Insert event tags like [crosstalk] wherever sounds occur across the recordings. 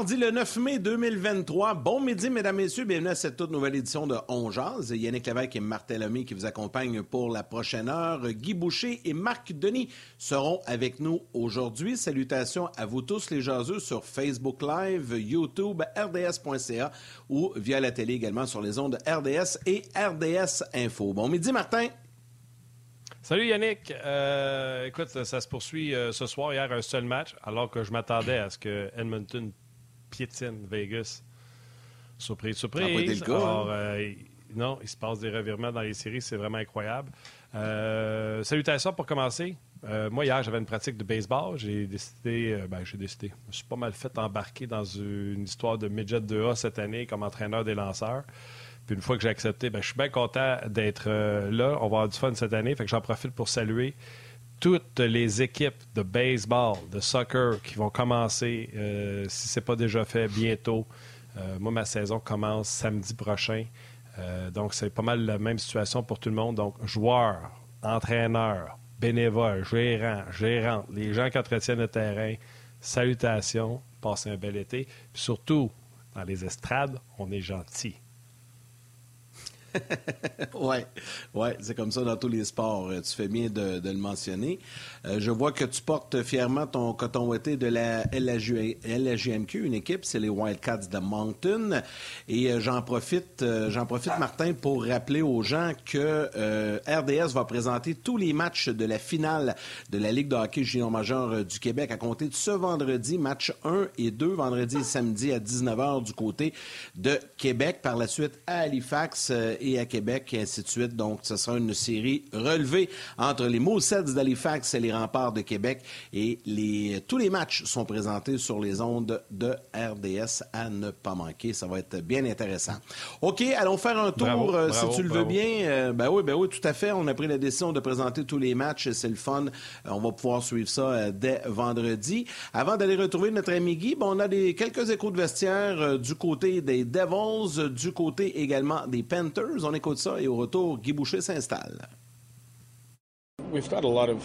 Mardi le 9 mai 2023. Bon midi, mesdames, messieurs. Bienvenue à cette toute nouvelle édition de On Jazz. Yannick Lévesque et Martin qui vous accompagnent pour la prochaine heure. Guy Boucher et Marc Denis seront avec nous aujourd'hui. Salutations à vous tous les jaseux sur Facebook Live, YouTube, rds.ca ou via la télé également sur les ondes RDS et RDS Info. Bon midi, Martin. Salut Yannick. Euh, écoute, ça se poursuit euh, ce soir. Hier, un seul match, alors que je m'attendais à ce que Edmonton piétine Vegas. Surprise, surprise. Hein? Euh, non, il se passe des revirements dans les séries, c'est vraiment incroyable. Euh, salutations pour commencer. Euh, moi, hier, j'avais une pratique de baseball. J'ai décidé, euh, ben, j'ai décidé, je me suis pas mal fait embarquer dans une histoire de midget 2A cette année comme entraîneur des lanceurs. Puis une fois que j'ai accepté, ben, je suis bien content d'être là. On va avoir du fun cette année. Fait que j'en profite pour saluer toutes les équipes de baseball, de soccer qui vont commencer, euh, si ce n'est pas déjà fait, bientôt. Euh, moi, ma saison commence samedi prochain. Euh, donc, c'est pas mal la même situation pour tout le monde. Donc, joueurs, entraîneurs, bénévoles, gérants, gérantes, les gens qui entretiennent le terrain, salutations, passez un bel été. Puis surtout, dans les estrades, on est gentil. Ouais, ouais, c'est comme ça dans tous les sports. Euh, tu fais bien de, le mentionner. Euh, je vois que tu portes fièrement ton coton ouaté de la LHJMQ, une équipe, c'est les Wildcats de Moncton. Et euh, j'en profite, j'en profite, Martin, pour rappeler aux gens que RDS va présenter tous les matchs de la finale de la Ligue de hockey junior majeur du Québec à compter de ce vendredi, match 1 et 2, vendredi et samedi à 19h du côté de Québec. Par la suite, à Halifax et à Québec, et ainsi de suite. Donc, ce sera une série relevée entre les Moussets d'Halifax et les Remparts de Québec. Et les, tous les matchs sont présentés sur les ondes de RDS à ne pas manquer. Ça va être bien intéressant. OK, allons faire un tour, euh, si tu le veux bien. Euh, ben oui, ben oui, tout à fait. On a pris la décision de présenter tous les matchs. C'est le fun. Euh, on va pouvoir suivre ça dès vendredi. Avant d'aller retrouver notre ami Guy, bon, on a des, quelques échos de vestiaire du côté des Devils, du côté également des Panthers. On écoute ça et au retour, Guy Boucher s'installe. We've got a lot of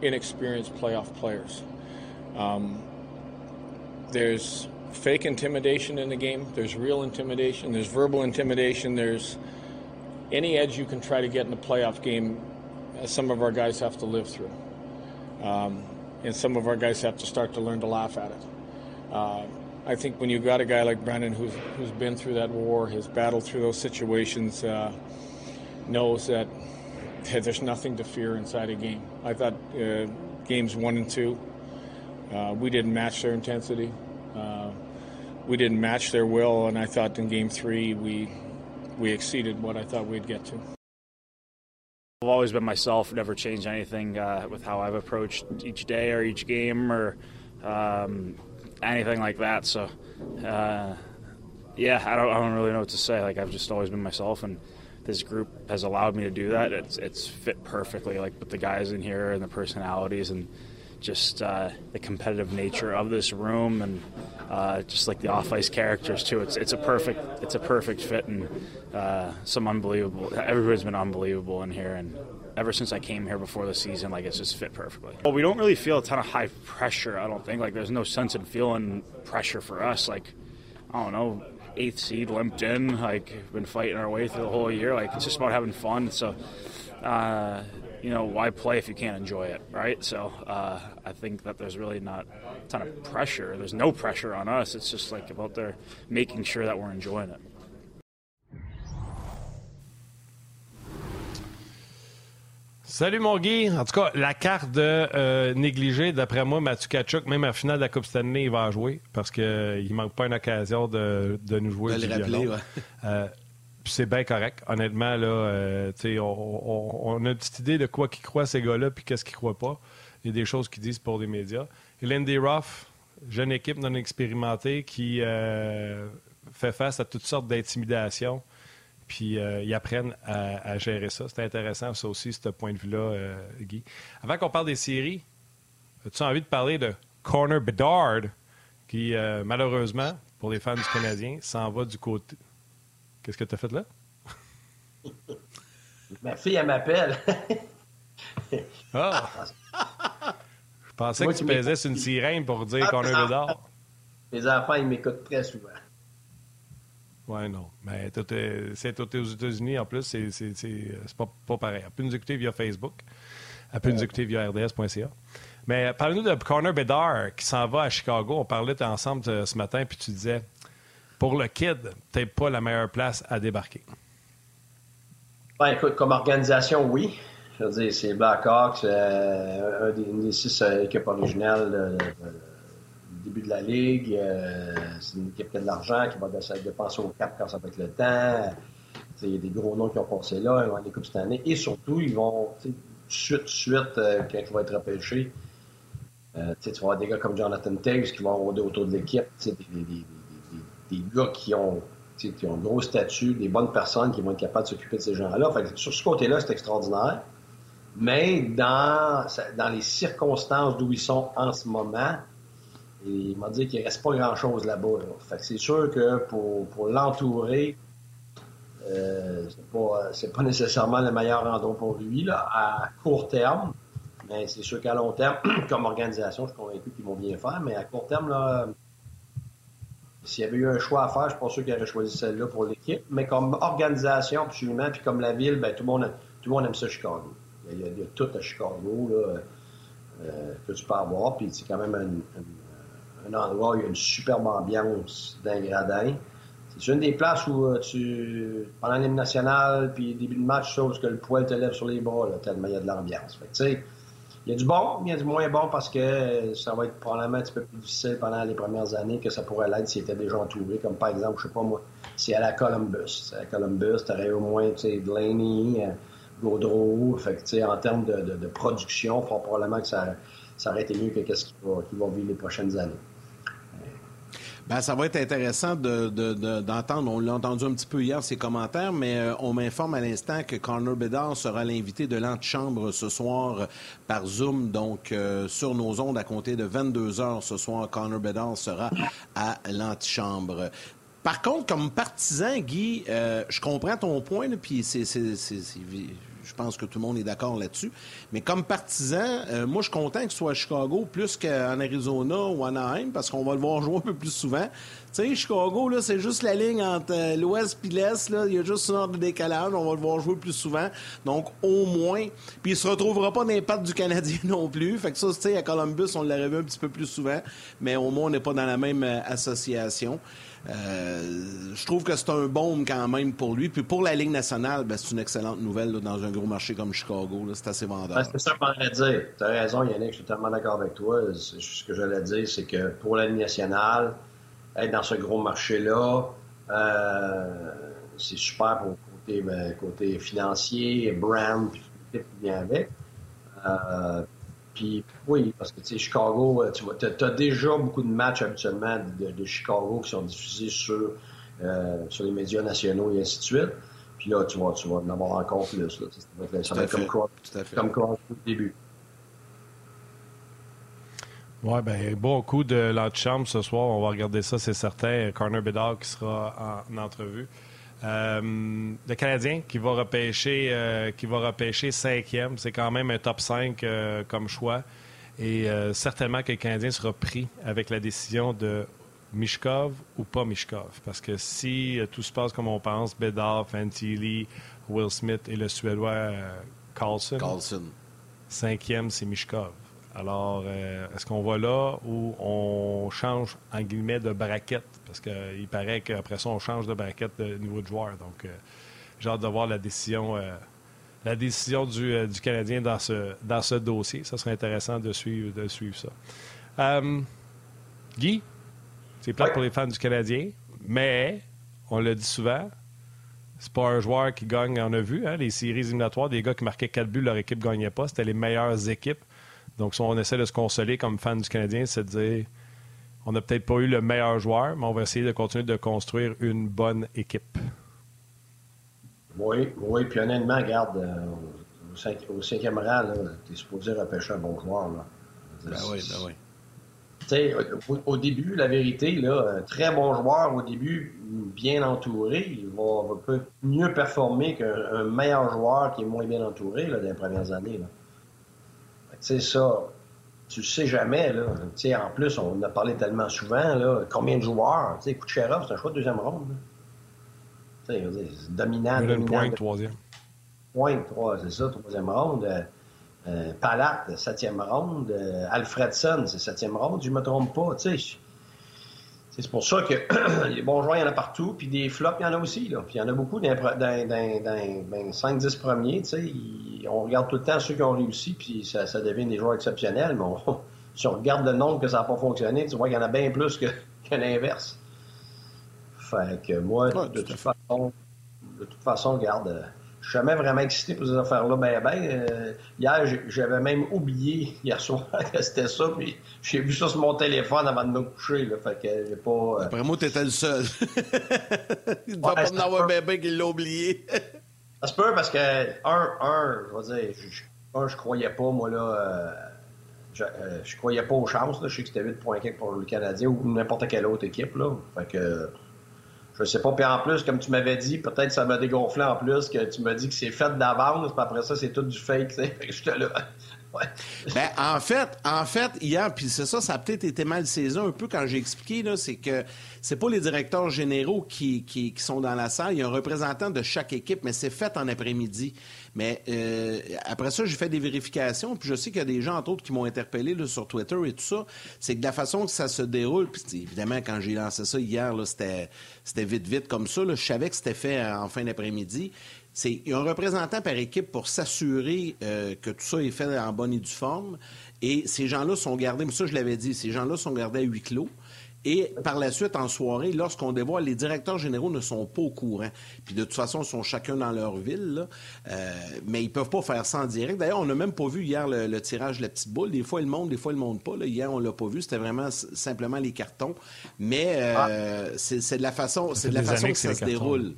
inexperienced playoff players. Um, there's fake intimidation in the game. There's real intimidation. There's verbal intimidation. There's any edge you can try to get in a playoff game. Uh, some of our guys have to live through, um, and some of our guys have to start to learn to laugh at it. Uh, I think when you've got a guy like Brennan who's who's been through that war, has battled through those situations, uh, knows that there's nothing to fear inside a game. I thought uh, games one and two, uh, we didn't match their intensity, uh, we didn't match their will, and I thought in game three we we exceeded what I thought we'd get to. I've always been myself, never changed anything uh, with how I've approached each day or each game or. Um, anything like that. So, uh, yeah, I don't, I don't really know what to say. Like I've just always been myself, and this group has allowed me to do that. It's it's fit perfectly, like with the guys in here and the personalities and just uh, the competitive nature of this room and uh, just like the off ice characters too. It's it's a perfect it's a perfect fit and uh, some unbelievable. Everybody's been unbelievable in here and. Ever since I came here before the season, like it's just fit perfectly. Well, we don't really feel a ton of high pressure. I don't think like there's no sense in feeling pressure for us. Like I don't know, eighth seed limped in, like been fighting our way through the whole year. Like it's just about having fun. So uh, you know, why play if you can't enjoy it, right? So uh, I think that there's really not a ton of pressure. There's no pressure on us. It's just like about there making sure that we're enjoying it. Salut mon Guy. En tout cas, la carte de euh, négligé, d'après moi, Mathieu Kachuk, même à la finale de la Coupe Stanley, il va jouer parce qu'il euh, ne manque pas une occasion de, de nous jouer. De le rappeler, ouais. euh, c'est bien correct. Honnêtement, là, euh, on, on, on, a une petite idée de quoi qu'ils croient ces gars-là puis qu'est-ce qu'ils croient pas. Il y a des choses qu'ils disent pour les médias. Et Lindy Ruff, jeune équipe non expérimentée qui fait face à toutes sortes d'intimidations puis euh, ils apprennent à, à gérer ça. C'est intéressant, ça aussi, ce point de vue-là, euh, Guy. Avant qu'on parle des séries, as-tu envie de parler de Corner Bedard, qui, euh, malheureusement, pour les fans du Canadien, s'en va du côté. Qu'est-ce que tu as fait là? [laughs] Ma fille, elle m'appelle. [laughs] ah! Je pensais Moi, que tu pesais sur une sirène pour dire ah, Corner Bedard. Les enfants, ils m'écoutent très souvent. Oui, non. Mais c'est aux États-Unis, en plus, c'est pas, pas pareil. Elle peut nous écouter via Facebook. Elle peut nous écouter via rds.ca. Mais parle-nous de Connor Bedard qui s'en va à Chicago. On parlait ensemble ce matin, puis tu disais, pour le kid, peut-être pas la meilleure place à débarquer. Ben, écoute, comme organisation, oui. Je veux dire, c'est Blackhawks, euh, un des, une des six euh, équipes originales de, de, début de la ligue. Euh, c'est une équipe qui a de l'argent, qui va dépenser au cap quand ça va être le temps. Il y a des gros noms qui ont passé là, ils vont aller Coupe cette année. Et surtout, ils vont, suite, suite, euh, quand ils vont être repêchés, euh, tu vas avoir des gars comme Jonathan Taves qui vont rôder autour de l'équipe. Des, des, des, gars qui ont, qui ont un gros statut, des bonnes personnes qui vont être capables de s'occuper de ces gens-là. Sur ce côté-là, c'est extraordinaire. Mais dans, dans les circonstances d'où ils sont en ce moment, il m'a dit qu'il reste pas grand-chose là-bas. Fait que c'est sûr que pour, l'entourer, euh, c'est pas, nécessairement le meilleur endroit pour lui là, à court terme. Mais c'est sûr qu'à long terme, [clears throat] comme organisation, je suis convaincu qu'ils vont bien faire. Mais à court terme, là, s'il y avait eu un choix à faire, je suis pas sûr qu'il aurait choisi celle-là pour l'équipe. Mais comme organisation, absolument, puis comme la ville, ben, tout, le monde, tout le monde aime ça Chicago. Il y a, tout à Chicago là, euh, que tu peux avoir. Puis c'est quand même une, un endroit où il y a une superbe ambiance d'un gradin. C'est une des places où euh, tu, pendant l'hymne national, puis début de match, chose que le poil te lève sur les bras, là, tellement il y a de l'ambiance. Fait tu sais, il y a du bon, il y a du moins bon parce que ça va être probablement un petit peu plus difficile pendant les premières années que ça pourrait l'être s'il était déjà entouré. Comme par exemple, je sais pas moi, si à la Columbus. À Columbus, tu aurais au moins, tu sais, Delaney, euh, Gaudreau. Fait que, tu sais, en termes de, de, de production, probablement que ça, ça aurait été mieux que ce qui va, qui va vivre les prochaines années. Ben, ça va être intéressant d'entendre. De, on l'a entendu un petit peu hier, ses commentaires, mais euh, on m'informe à l'instant que Connor Bedard sera l'invité de l'antichambre ce soir par Zoom, donc euh, sur nos ondes à compter de 22 heures ce soir. Connor Bedard sera à l'antichambre. Par contre, comme partisan, Guy, euh, je comprends ton point, puis c'est je pense que tout le monde est d'accord là-dessus. Mais comme partisan, euh, moi, je suis content ce soit à Chicago plus qu'en Arizona ou en Anaheim parce qu'on va le voir jouer un peu plus souvent. Tu sais, Chicago, là, c'est juste la ligne entre euh, l'ouest et l'est. Là. Il y a juste une heure de décalage. On va le voir jouer plus souvent. Donc, au moins. Puis, il se retrouvera pas dans les pattes du Canadien [laughs] non plus. Fait que ça, tu sais, à Columbus, on l'aurait vu un petit peu plus souvent. Mais au moins, on n'est pas dans la même euh, association. Euh, je trouve que c'est un baume quand même pour lui. Puis pour la Ligue nationale, ben, c'est une excellente nouvelle dans un gros marché comme Chicago. C'est assez vendeur. Ben, c'est ça que j'allais dire. Tu as raison, Yannick, je suis totalement d'accord avec toi. Ce que j'allais dire, c'est que pour la Ligue nationale, être dans ce gros marché-là, euh, c'est super pour le côté, ben, côté financier, brand, puis tout ce qui vient avec. Euh, puis oui, parce que tu sais, Chicago, euh, tu as, déjà beaucoup de matchs habituellement de, Chicago qui sont diffusés sur, euh, sur les médias nationaux et ainsi de suite. Puis là, tu vas, tu vas en avoir encore plus. Là. Ça va être, ça va être comme, quoi, comme au début. Oui, bien, bon coup de l'antichambre ce soir. On va regarder ça, c'est certain. Corner Bedard qui sera en entrevue. Euh, le Canadien qui va repêcher, euh, qui va repêcher cinquième, c'est quand même un top 5 euh, comme choix. Et certainement que le Canadien sera pris avec la décision de Mishkov ou pas Mishkov. Parce que si tout se passe comme on pense, Bedard, Fantilli, Will Smith et le Suédois Carlson, Carlson. cinquième, c'est Mishkov. Alors, est-ce qu'on va là où on change, en guillemets, de braquette? Parce qu'il paraît qu'après ça, on change de braquette de niveau de joueur. Donc, euh, j'ai hâte de voir la décision euh, la décision du, euh, du, Canadien dans ce, dans ce dossier. Ça serait intéressant de suivre, de suivre ça. Euh, Guy, c'est plate pour les fans du Canadien, mais on le dit souvent, c'est pas un joueur qui gagne, on a vu, hein, les séries éliminatoires, des gars qui marquaient 4 buts, leur équipe ne gagnait pas. C'était les meilleures équipes. Donc, si on essaie de se consoler comme fan du Canadien, c'est de dire on n'a peut-être pas eu le meilleur joueur, mais on va essayer de continuer de construire une bonne équipe. Oui, oui, puis honnêtement, regarde, euh, au, cinquième rang, tu es supposé repêcher un bon joueur. Là. Ben oui, ben oui. Au, au, début, la vérité, là, un très bon joueur au début, bien entouré, il va, va mieux performer qu'un meilleur joueur qui est moins bien entouré là, dans les premières années. Tu sais, ça, tu sais jamais. Là. en plus, on en a parlé tellement souvent. Là, combien de joueurs? Kucherov, c'est un choix de deuxième ronde. C'est dominant. point, troisième. Point, trois, c'est ça, troisième ronde. Euh, euh, Palat, septième ronde. Euh, Alfredson, c'est septième ronde, je ne me trompe pas. C'est pour ça que [clears throat] les bons joueurs, il y en a partout, puis des flops, il y en a aussi. Là. Puis il y en a beaucoup dans, dans, dans, 5-10 premiers. on regarde tout le temps ceux qui ont réussi, puis ça, ça devient des joueurs exceptionnels. Mais [laughs] si on regarde le nombre que ça n'a pas fonctionné, tu vois qu'il y en a bien plus que, [laughs] que l'inverse. Fait que moi, de, toute façon, de toute façon, regarde, je suis jamais vraiment excité pour ces affaires-là. Ben, ben, euh, hier, j'avais même oublié, [laughs] hier soir, que c'était ça, puis j'ai vu ça sur mon téléphone avant de me coucher, là, fait que j'ai pas... Euh, Après moi, t'étais le seul. [laughs] Il ne doit pas en avoir un bébé qui l'a oublié. [laughs] ça se peut parce que, un, un, je vais dire, je, un, je croyais pas, moi, là... Euh, je, je, croyais pas aux chances. Là. Je sais que c'était 8 points pour le Canadien ou n'importe quelle autre équipe. Là. Fait que je sais pas. Puis en plus, comme tu m'avais dit, peut-être ça m'a dégonflé en plus, que tu m'as dit que c'est fait d'avance, puis après ça, c'est tout du fake, tu sais. [laughs] J'étais là. [laughs] Ouais. Ben, en fait, en fait, hier, puis c'est ça, ça a peut-être été mal saison un peu quand j'ai expliqué, là, c'est que c'est pas les directeurs généraux qui, qui, qui, sont dans la salle, il y a un représentant de chaque équipe, mais c'est fait en après-midi. Mais euh, après ça, j'ai fait des vérifications, puis je sais qu'il y a des gens, entre autres, qui m'ont interpellé là, sur Twitter et tout ça. C'est que de la façon que ça se déroule, puis évidemment, quand j'ai lancé ça hier, c'était, vite, vite comme ça. Je savais que c'était fait en fin d'après-midi. C'est, un représentant par équipe pour s'assurer euh, que tout ça est fait en bonne et due forme. Et ces gens-là sont gardés, mais ça, je l'avais dit, ces gens-là sont gardés à huis clos. Et par la suite, en soirée, lorsqu'on dévoile, les directeurs généraux ne sont pas au courant. Puis de toute façon, ils sont chacun dans leur ville, euh, mais ils peuvent pas faire ça en direct. D'ailleurs, on n'a même pas vu hier le, tirage de la petite boule. Des fois, ils monte, des fois, ils monte pas. Là. Hier, on l'a pas vu. C'était vraiment simplement les cartons. Mais euh, ah. c'est de la façon, c'est de la façon que ça se déroule.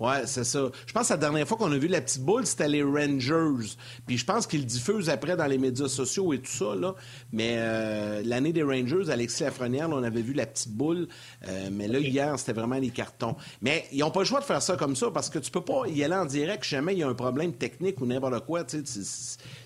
Oui, c'est ça. Je pense que la dernière fois qu'on a vu la petite boule, c'était les Rangers. Puis je pense qu'ils diffusent après dans les médias sociaux et tout ça. Là. Mais euh, l'année des Rangers, Alexis Lafrenière, on avait vu la petite boule. Euh, mais là, hier, c'était vraiment les cartons. Mais ils n'ont pas le choix de faire ça comme ça parce que tu peux pas y aller en direct jamais il y a un problème technique ou n'importe quoi.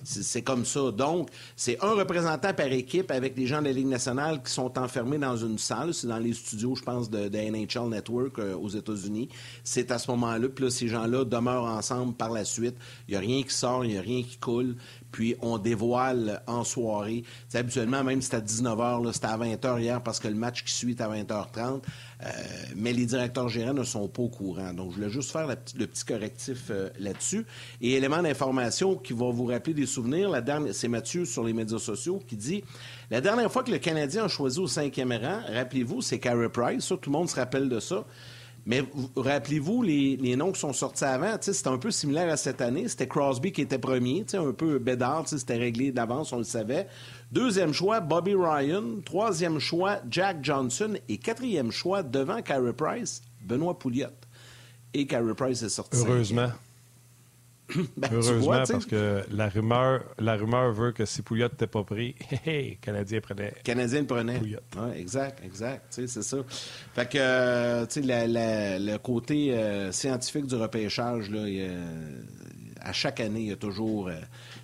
C'est comme ça. Donc, c'est un représentant par équipe avec des gens de la Ligue nationale qui sont enfermés dans une salle. C'est dans les studios, je pense, de, de NHL Network euh, aux États-Unis. C'est à ce moment puis là, ces gens-là demeurent ensemble par la suite. Il n'y a rien qui sort, il n'y a rien qui coule. Puis on dévoile en soirée. habituellement, même si c'était à 19h, c'était à 20h hier parce que le match qui suit est à 20h30. Euh, mais les directeurs gérants ne sont pas au courant. Donc, je voulais juste faire le petit correctif euh, là-dessus. Et élément d'information qui va vous rappeler des souvenirs, la dernière, c'est Mathieu sur les médias sociaux qui dit La dernière fois que le Canadien a choisi au cinquième rang, rappelez-vous, c'est Carey Price. Tout le monde se rappelle de ça. Mais rappelez-vous les, noms qui sont sortis avant, c'était un peu similaire à cette année. C'était Crosby qui était premier, un peu bédard, c'était réglé d'avance, on le savait. Deuxième choix, Bobby Ryan. Troisième choix, Jack Johnson. Et quatrième choix, devant Carey Price, Benoît Pouliot. Et Carey Price est sorti. Heureusement. [coughs] Ben, Heureusement, parce que la rumeur, la rumeur veut que si Pouliot n'était pas pris, [laughs] hey, Canadien prenait. Canadien le prenait. Pouliot. exact, exact. C'est ça. Fait que, euh, tu sais, le côté euh, scientifique du repêchage, là, à chaque année, il y a toujours. Euh,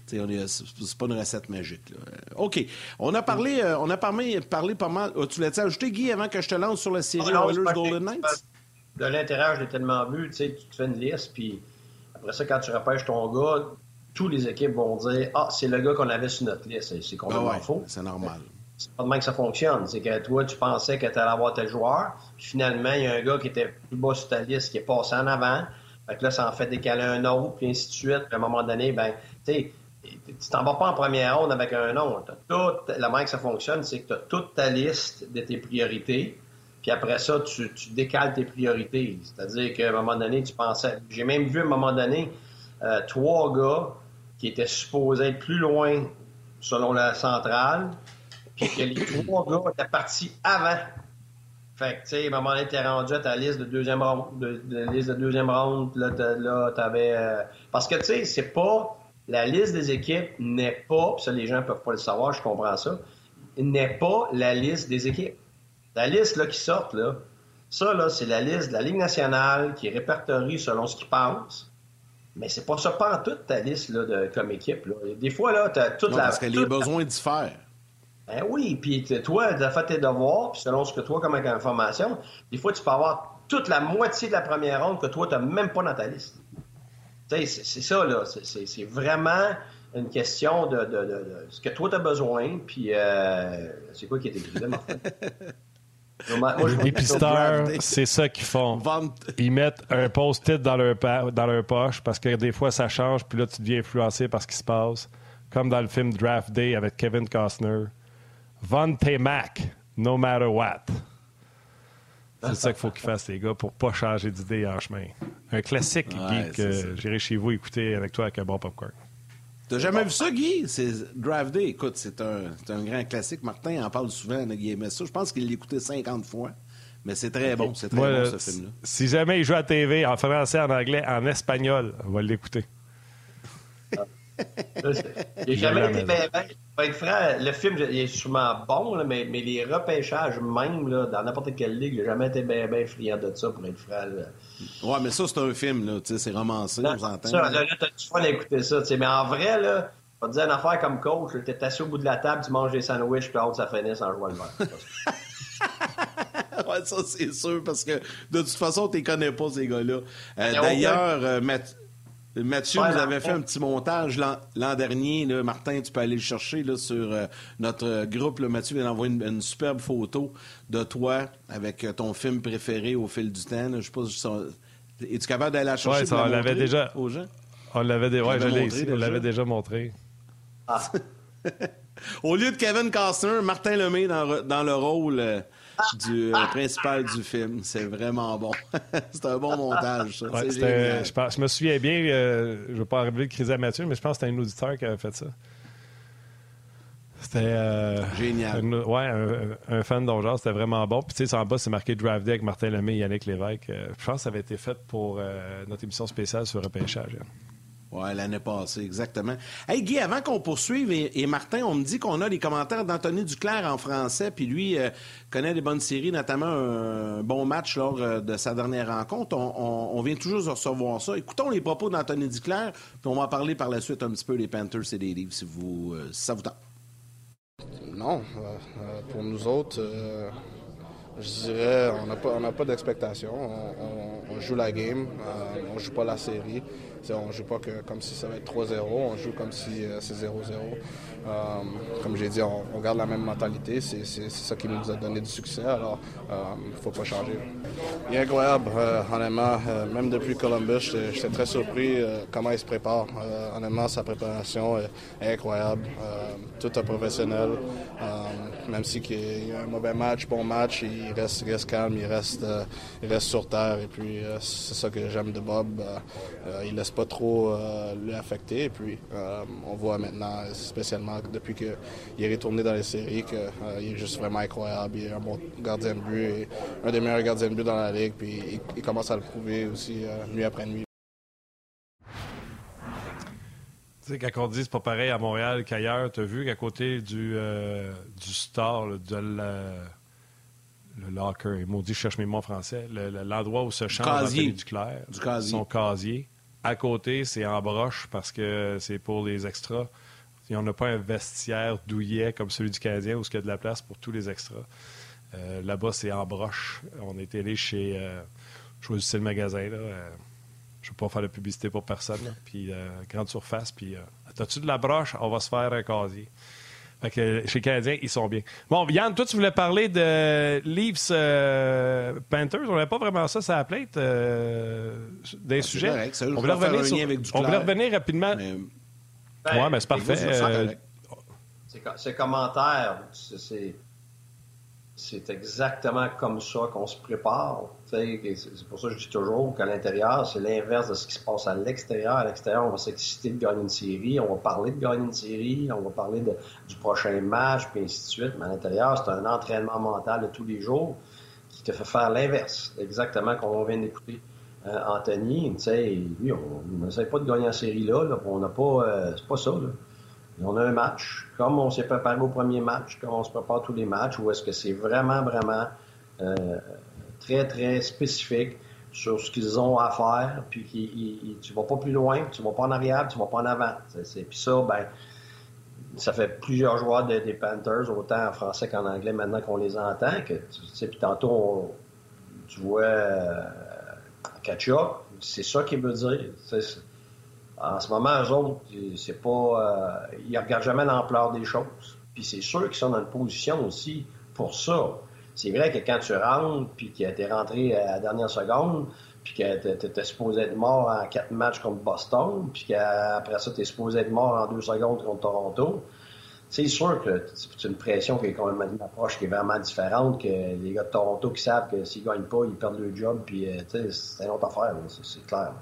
c'est pas une recette magique. OK. On a parlé, on a parlé, parlé pas mal. Tu l'as ajouté, Guy, avant que je te lance sur la série ah, Oilers Golden Knights? De l'intérieur, je l'ai tellement vu. Tu sais, tu te fais une liste, puis après ça, quand tu repêches ton gars, tous les équipes vont dire Ah, c'est le gars qu'on avait sur notre liste. C'est complètement ah faux. C'est normal. C'est pas de même que ça fonctionne. C'est que toi, tu pensais que tu allais avoir tel joueur, puis finalement, il y a un gars qui était plus bas sur ta liste qui est passé en avant. Fait que là, ça en fait décaler un autre, puis ainsi de suite. Puis à un moment donné, ben, tu sais, tu t'en vas pas en première ronde avec un nom. Toute, la manière que ça fonctionne, c'est que tu as toute ta liste de tes priorités. Puis après ça, tu, tu décales tes priorités. C'est-à-dire qu'à un moment donné, tu pensais. J'ai même vu à un moment donné euh, trois gars qui étaient supposés être plus loin selon la centrale, puis que les [coughs] trois gars étaient partis avant. Fait que, tu sais, à un moment donné, t'es rendu à ta liste de deuxième ronde, de, liste de deuxième ronde, là, t'avais... Euh, parce que, tu sais, c'est pas... La liste des équipes n'est pas, pis ça, les gens peuvent pas le savoir, je comprends ça, n'est pas la liste des équipes. La liste, là, qui sort, là, ça, là, c'est la liste de la Ligue nationale qui répertorie selon ce qu'ils pensent. Mais c'est pas ça, pas en toute ta liste, là, de, comme équipe, là. Des fois, là, t'as toute la... Parce que les besoins diffèrent. Ben oui, puis toi, tu as fait tes devoirs, puis selon ce que toi, comme information, des fois, tu peux avoir toute la moitié de la première ronde que toi, tu n'as même pas dans ta liste. C'est ça, là. C'est vraiment une question de, ce que toi, tu as besoin, puis euh, c'est quoi qui est écrit là, [laughs] Les [laughs] dépisteurs, c'est ça qu'ils font. Ils mettent un post-it dans leur, dans leur poche parce que des fois, ça change, puis là, tu deviens influencé par ce qui se passe. Comme dans le film Draft Day avec Kevin Costner. Von Mac, no matter what. C'est ça qu'il faut qu'ils fassent, les gars, pour pas changer d'idée en chemin. Un classique, Guy, que j'irai chez vous écouter avec toi avec un bon popcorn. T'as jamais vu ça, Guy? C'est Drive Day. Écoute, c'est un, un, grand classique. Martin en parle souvent, Guy aimait ça. Je pense qu'il l'a écouté 50 fois. Mais c'est très bon, c'est très bon, ce film-là. Si jamais il joue à TV en français, en anglais, en espagnol, on va l'écouter. J'ai jamais été bien, être franc, le film il est sûrement bon, mais, mais, les repêchages même, là, dans n'importe quelle ligue, j'ai jamais été bien, bien friand de ça, pour être franc. Ouais, mais ça, c'est un film, là, c'est romancé, non, vous entendez. Ça, là, t'as du fun à écouter ça, mais en vrai, là, on te dire une affaire comme coach, t'es assis au bout de la table, tu manges des sandwichs, puis l'autre, ça finit en jouant le verre. [laughs] ouais, ça, c'est sûr, parce que de toute façon, tu connais pas, ces gars-là. Euh, d'ailleurs, euh, Mathieu vous avez fait un petit montage l'an dernier. Martin, tu peux aller le chercher là, sur euh, notre groupe. Mathieu vient d'envoyer une, superbe photo de toi avec euh, ton film préféré au fil du temps. Je sais pas, es-tu capable d'aller la chercher ouais, on l'avait déjà aux gens? On l'avait déjà montré. Ah. [laughs] au lieu de Kevin Costner, Martin Lemay dans, dans le rôle euh, du euh, principal du film. C'est vraiment bon. [laughs] c'est un bon montage, ça. je, me souviens bien, euh, je ne veux pas arriver de criser à Mathieu, mais je pense que c'était un auditeur qui avait fait ça. C'était. Euh, Génial. Un, ouais, un, fan d'Ongeard, c'était vraiment bon. Puis, tu sais, en bas, c'est marqué Drive Day avec Martin Lemay et Yannick Lévesque. je pense que ça avait été fait pour notre émission spéciale sur repêchage. Oui, l'année passée, exactement. Hey Guy, avant qu'on poursuive, et, Martin, on me dit qu'on a les commentaires d'Anthony Duclair en français, puis lui euh, connaît des bonnes séries, notamment un bon match lors euh, de sa dernière rencontre. On, vient toujours de recevoir ça. Écoutons les propos d'Anthony Duclair, puis on va parler par la suite un petit peu des Panthers et des Leafs, si, vous, euh, ça vous tente. Non, pour nous autres, je dirais, on n'a pas, pas d'expectation. On, joue la game, on joue pas la série. On ne joue pas que, comme si ça va être 3-0, on joue comme si euh, c'est 0-0. Euh, comme j'ai dit, on, garde la même mentalité. C'est ça qui nous a donné du succès. Alors, il euh, ne faut pas changer. Incroyable, honnêtement. même depuis Columbus, j'étais très surpris comment il se prépare. honnêtement, sa préparation est, incroyable. tout est professionnel. même si il y a un mauvais match, bon match, il reste, calme, il reste, sur terre. Et puis, c'est ça que j'aime de Bob. il laisse pas trop euh, l'affecter. Et puis, euh, on voit maintenant, spécialement depuis qu'il est retourné dans les séries, qu'il euh, est juste vraiment incroyable. Il est un bon gardien de but, et un des meilleurs gardiens de but dans la ligue. Puis, il, commence à le prouver aussi nuit après nuit. Tu sais, quand on dit c'est pas pareil à Montréal qu'ailleurs, tu as vu qu'à côté du, du star, de le locker, il maudit, je cherche mes mots en français, l'endroit où se change du clair, du casier. son casier à côté, c'est en broche parce que c'est pour les extras. On n'a pas un vestiaire douillet comme celui du Canadien où il y a de la place pour tous les extras. Euh, là-bas, c'est en broche. On est allé chez. Euh, choisissez le magasin. Là, euh, je ne veux pas faire de publicité pour personne. Puis, grande surface. Puis, as-tu de la broche? On va se faire un casier. Fait que chez les Canadiens, ils sont bien. Bon, Yann, toi, tu voulais parler de Leafs euh, Panthers. On n'avait pas vraiment ça, ça la plate euh, des sujets. Correct, on voulait revenir, sur... on voulait revenir rapidement. Mais... Ben, oui, mais c'est parfait. Euh... Ces commentaires, c'est c'est exactement comme ça qu'on se prépare. C'est pour ça que je dis toujours qu'à l'intérieur, c'est l'inverse de ce qui se passe à l'extérieur. À l'extérieur, on va s'exciter de gagner une série, on va parler de gagner une série, on va parler du prochain match, puis ainsi de suite. Mais à l'intérieur, c'est un entraînement mental de tous les jours qui te fait faire l'inverse, exactement comme on vient d'écouter. Euh, Anthony, lui, on n'essaie pas de gagner la série là, on n'a pas, euh, c'est pas ça. Là. On a un match, comme on s'est préparé au premier match, comme on se prépare tous les matchs, ou est-ce que c'est vraiment, vraiment euh, très, très spécifique sur ce qu'ils ont à faire, puis qui, tu vas pas plus loin, tu vas pas en arrière, tu vas pas en avant. Puis ça, ben, ça fait plusieurs joueurs des Panthers, autant en français qu'en anglais, maintenant qu'on les entend, que tu sais, puis tantôt, tu vois euh, c'est ça qu'il veut dire. En ce moment, eux autres, c'est pas. Euh, ils regardent jamais l'ampleur des choses. Puis c'est sûr qu'ils sont dans une position aussi pour ça. C'est vrai que quand tu rentres, puis que tu es rentré à la dernière seconde, puis que étais supposé être mort en quatre matchs contre Boston, puis qu'après ça, tu es supposé être mort en deux secondes contre Toronto, c'est sûr que c'est une pression qui est quand même une approche qui est vraiment différente que les gars de Toronto qui savent que s'ils gagnent pas, ils perdent leur job, puis euh, c'est une autre affaire, c'est clair.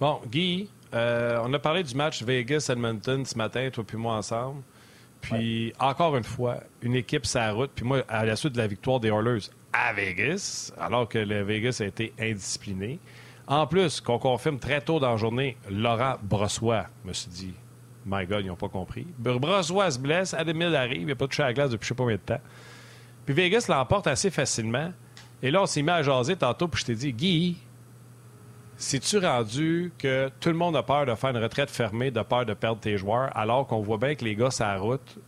Bon, Guy, euh, on a parlé du match Vegas-Edmonton ce matin, toi puis moi ensemble. Puis, encore une fois, une équipe sa route. Puis moi, à la suite de la victoire des Oilers à Vegas, alors que le Vegas a été indiscipliné. En plus, qu'on confirme très tôt dans la journée, Laurent Brossois, me suis dit, my God, ils n'ont pas compris. Brossois se blesse, Ademil arrive, il n'a pas touché à la glace depuis je ne sais pas combien de temps. Puis Vegas l'emporte assez facilement. Et là, on s'est mis à jaser tantôt, puis je t'ai dit, Guy, c'est-tu rendu que tout le monde a peur de faire une retraite fermée, de peur de perdre tes joueurs, alors qu'on voit bien que les gars sur route,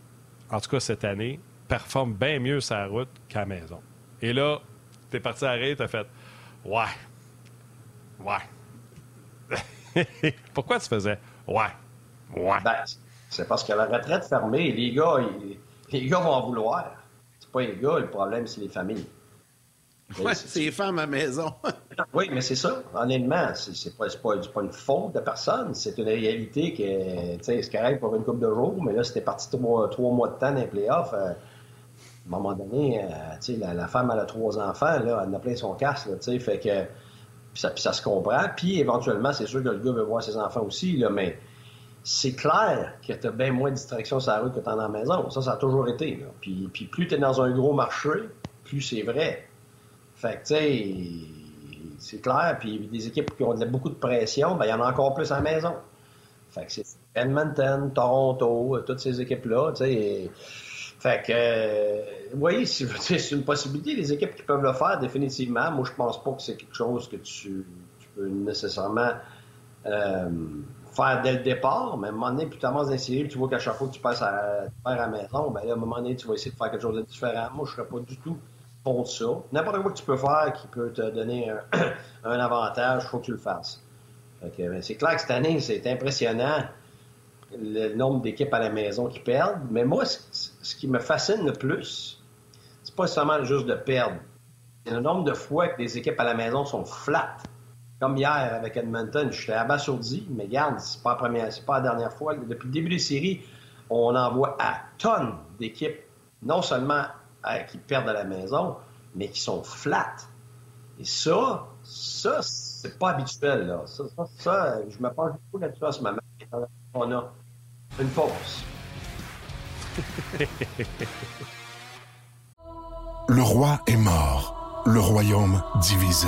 en tout cas cette année, performent bien mieux sur la route qu'à la maison? Et là, t'es parti à tu t'as fait Ouais. Ouais. [laughs] Pourquoi tu faisais Ouais? Ouais. Ben, c'est parce que la retraite fermée, les gars, les gars vont en vouloir. C'est pas les gars, le problème, c'est les familles. Oui, c'est les femmes à la maison. [laughs] oui, mais c'est ça. Honnêtement, c'est pas, pas, pas, une faute de personne. C'est une réalité que, tu sais, c'est correct pour une couple de jours, mais là, c'était parti trois, trois, mois de temps dans les playoffs. Euh, à un moment donné, euh, tu sais, la, femme, elle a trois enfants, là, elle a plein son casque, tu sais, fait que. Ça, ça, se comprend. Puis éventuellement, c'est sûr que le gars veut voir ses enfants aussi, là, mais c'est clair que tu as bien moins de distractions sur la route que tu as à la maison. Ça, ça a toujours été. Là. Puis, puis plus tu dans un gros marché, plus c'est vrai. Fait que, tu sais, c'est clair. Puis des équipes qui ont beaucoup de pression, ben, il y en a encore plus à la maison. Fait que c'est Edmonton, Toronto, toutes ces équipes-là, tu. Fait que, euh, oui, [laughs] c'est une possibilité. Les équipes qui peuvent le faire, définitivement. Moi, je pense pas que c'est quelque chose que tu, peux nécessairement euh, faire dès le départ. Mais à un moment donné, plus tu avances dans les séries, tu vois qu'à chaque fois que tu passes à, à la maison, ben à un moment donné, tu vas essayer de faire quelque chose de différent. Moi, je serais pas du tout ça. N'importe quoi que tu peux faire qui peut te donner un, [coughs] avantage, il faut que tu le fasses. Ben, c'est clair que cette année, c'est impressionnant le nombre d'équipes à la maison qui perdent. Mais moi, ce, qui me fascine le plus, c'est pas seulement juste de perdre. C'est le nombre de fois que les équipes à la maison sont flat. Comme hier avec Edmonton, j'étais abasourdi, mais regarde, c'est pas la première, c'est pas la dernière fois. Depuis le début des séries, on envoie à tonnes d'équipes, non seulement qui perdent à la maison, mais qui sont flat. Et ça, ça, c'est pas habituel, là. Ça, ça, je me penche beaucoup là-dessus en ce moment. On a une pause. le roi est mort, le royaume divisé.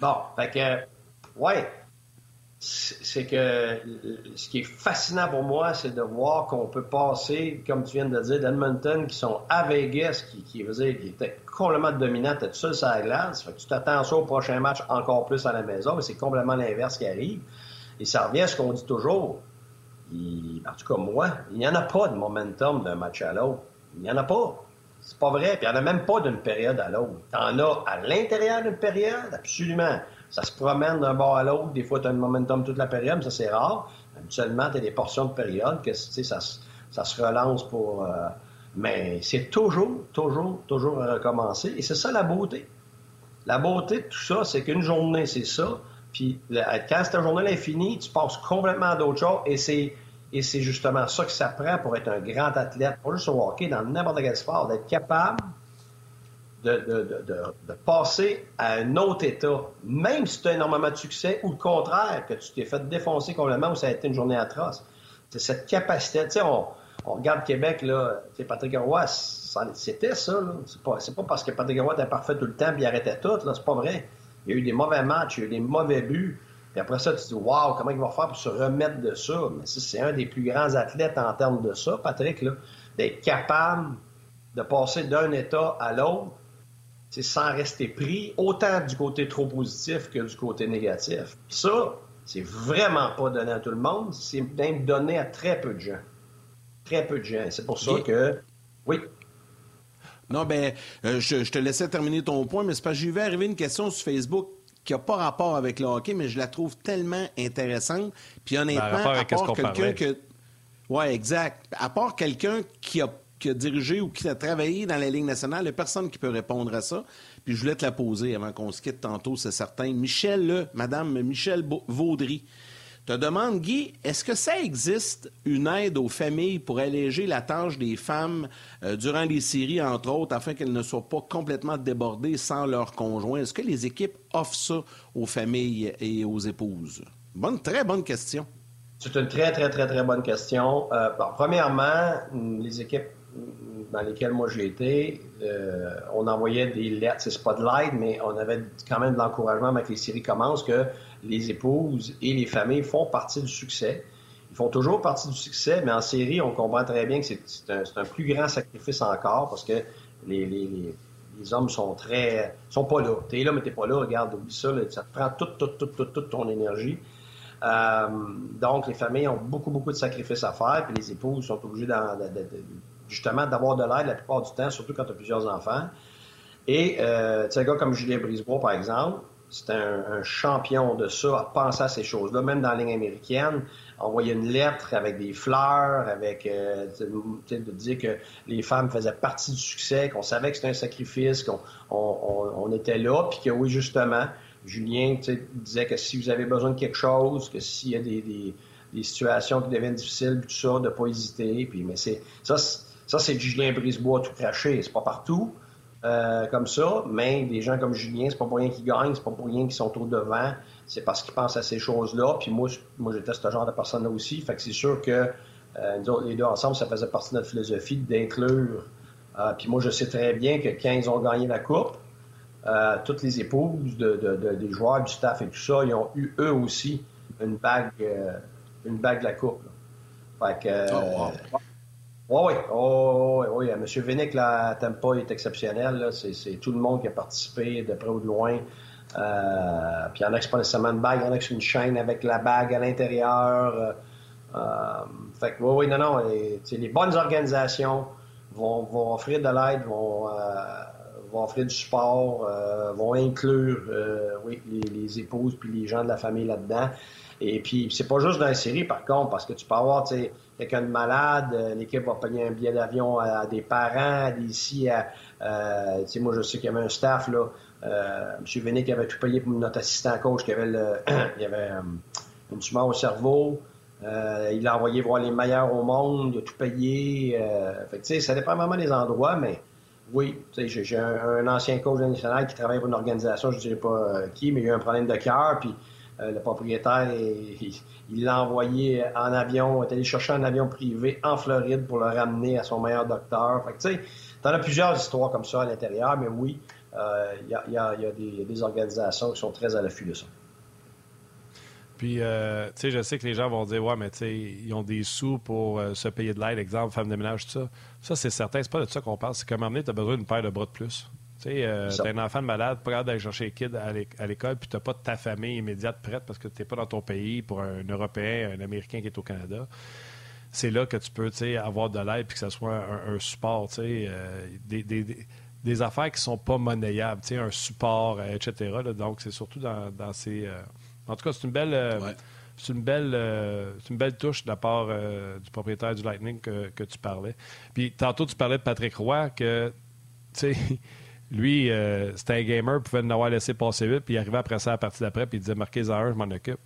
bon, fait que, ouais. c'est que ce qui est fascinant pour moi, c'est de voir qu'on peut passer, comme tu viens de dire, d'Edmonton, qui sont à Vegas, qui, veut dire, qui étaient complètement dominants, tout seul sur la glace. Fait que tu t'attends ça au prochain match encore plus à la maison, mais c'est complètement l'inverse qui arrive. Et ça revient à ce qu'on dit toujours. en tout cas, moi, il n'y en a pas de momentum d'un match à l'autre. Il n'y en a pas. C'est pas vrai. Puis il n'y en a même pas d'une période à l'autre. T'en as à l'intérieur d'une période, absolument. Ça se promène d'un bord à l'autre. Des fois, tu as un momentum toute la période, mais ça, c'est rare. Habituellement, tu as des portions de période que ça, ça se relance pour. Euh, mais c'est toujours, toujours, toujours à recommencer. Et c'est ça la beauté. La beauté de tout ça, c'est qu'une journée, c'est ça. Puis quand cette journée-là est finie, tu passes complètement à d'autres choses. Et c'est, et c'est justement ça que ça prend pour être un grand athlète, pas juste au hockey, dans n'importe quel sport, d'être capable de, passer à un autre état, même si tu as énormément de succès, ou le contraire, que tu t'es fait défoncer complètement ou ça a été une journée atroce. C'est cette capacité. Tu sais, on, regarde Québec, là, Patrick Roy, c'était ça. C'est pas, parce que Patrick Roy était parfait tout le temps puis il arrêtait tout. C'est pas vrai. Il y a eu des mauvais matchs, il y a eu des mauvais buts. Puis après ça, tu te dis, waouh, comment il va faire pour se remettre de ça? Mais c'est un des plus grands athlètes en termes de ça, Patrick, là, d'être capable de passer d'un état à l'autre sans rester pris, autant du côté trop positif que du côté négatif. Ça, c'est vraiment pas donné à tout le monde, c'est même donné à très peu de gens. Très peu de gens. C'est pour ça que. Oui. Non, ben, euh, je, te laissais terminer ton point, mais c'est parce que j'ai vu arriver une question sur Facebook qui n'a pas rapport avec le hockey, mais je la trouve tellement intéressante. Puis honnêtement, à part quelqu'un que. Oui, exact. À part quelqu'un qui a qui a dirigé ou qui a travaillé dans la Ligue nationale, il n'y a personne qui peut répondre à ça. Puis je voulais te la poser avant qu'on se quitte tantôt, c'est certain. Michel, le, Madame Michel Vaudry, te demande, Guy, est-ce que ça existe une aide aux familles pour alléger la tâche des femmes euh, durant les séries, entre autres, afin qu'elles ne soient pas complètement débordées sans leur conjoint? Est-ce que les équipes offrent ça aux familles et aux épouses? Bonne, très bonne question. C'est une très, très, très, très bonne question. Euh, premièrement, les équipes dans lesquels moi j'ai été, euh, on envoyait des lettres, c'est pas de l'aide, mais on avait quand même de l'encouragement avec les séries commencent que les épouses et les familles font partie du succès. Ils font toujours partie du succès, mais en série, on comprend très bien que c'est un, plus grand sacrifice encore parce que les, hommes sont très. sont pas là. T'es là, mais t'es pas là, regarde, oublie ça, ça te prend toute, toute, toute, toute, toute ton énergie. Euh, donc, les familles ont beaucoup, beaucoup de sacrifices à faire, puis les épouses sont obligées justement d'avoir de l'aide la plupart du temps, surtout quand tu as plusieurs enfants. Et euh, tu sais, un gars comme Julien Brisebois, par exemple, c'est un, champion de ça, à penser à ces choses-là, même dans la ligne américaine, envoyer une lettre avec des fleurs, avec euh, de dire que les femmes faisaient partie du succès, qu'on savait que c'était un sacrifice, qu'on on, était là, puis que oui, justement, Julien disait que si vous avez besoin de quelque chose, que s'il y a des, des, situations qui deviennent difficiles, tout ça, de ne pas hésiter. Puis, mais c'est ça, ça, c'est Julien Brisebois tout craché. C'est pas partout euh, comme ça, mais des gens comme Julien, c'est pas pour rien qu'ils gagnent, c'est pas pour rien qu'ils sont au devant, c'est parce qu'ils pensent à ces choses-là. Puis moi, moi j'étais ce genre de personne-là aussi. Fait que c'est sûr que euh, les deux ensemble, ça faisait partie de notre philosophie d'inclure. Euh, puis moi, je sais très bien que quand ils ont gagné la Coupe, toutes les épouses des joueurs, du staff et tout ça, ils ont eu eux aussi une bague, une bague de la Coupe. Fait que, oh, oui, oui. oui, M. Vinick, là, à Tampa, est exceptionnel. C'est tout le monde qui a participé, de près ou de loin. Euh, puis il y en a qui pas nécessairement une bague, il y en a qui une chaîne avec la bague à l'intérieur. Euh, euh, fait que, oui, oui, non, non. les bonnes organisations vont, vont offrir de l'aide, vont, vont offrir du support, vont inclure, oui, les, les, épouses puis les gens de la famille là-dedans. Et puis, c'est pas juste dans la série, par contre, parce que tu peux avoir, tu sais, quelqu'un de malade, euh, l'équipe va payer un billet d'avion à, des parents, à des ici, à, euh, tu sais, moi, je sais qu'il y avait un staff, là, euh, M. Vénick avait tout payé pour notre assistant coach qui avait, le, [clears throat] il avait euh, une tumeur au cerveau. il l'a envoyé voir les meilleurs au monde, il a tout payé. fait tu sais, ça dépend vraiment des endroits, mais oui, j'ai un, ancien coach national qui travaille pour une organisation, je ne dirais pas qui, mais il a eu un problème de cœur, puis euh, le propriétaire, il l'a envoyé en avion, est allé chercher un avion privé en Floride pour le ramener à son meilleur docteur. Fait tu sais, t'en as plusieurs histoires comme ça à l'intérieur, mais oui, il y, a, des, organisations qui sont très à l'affût de ça. Puis, euh, tu sais, je sais que les gens vont dire, ouais, mais tu sais, ils ont des sous pour euh, se payer de l'aide, exemple, femme de ménage, tout ça. Ça, c'est certain. C'est pas de ça qu'on parle. C'est moment donné, tu as besoin d'une paire de bras de plus. Tu sais, euh, t'as un enfant de malade, pas d'aller chercher les kids à l'école, puis t'as pas ta famille immédiate prête parce que t'es pas dans ton pays pour un Européen, un Américain qui est au Canada. C'est là que tu peux, avoir de l'aide puis que ce soit un, support, tu sais, des, des, des, affaires qui sont pas monnayables, tu sais, un support, etc. Donc, c'est surtout dans, dans ces en tout cas, c'est une belle. Euh, c'est une belle, euh, une belle touche de la part euh, du propriétaire du Lightning que, tu parlais. Puis tantôt, tu parlais de Patrick Roy, que, tu sais, [laughs] lui, c'était un gamer, pouvait en avoir laissé passer vite, puis il arrivait après ça à la partie d'après, puis il disait marquez en un, je m'en occupe.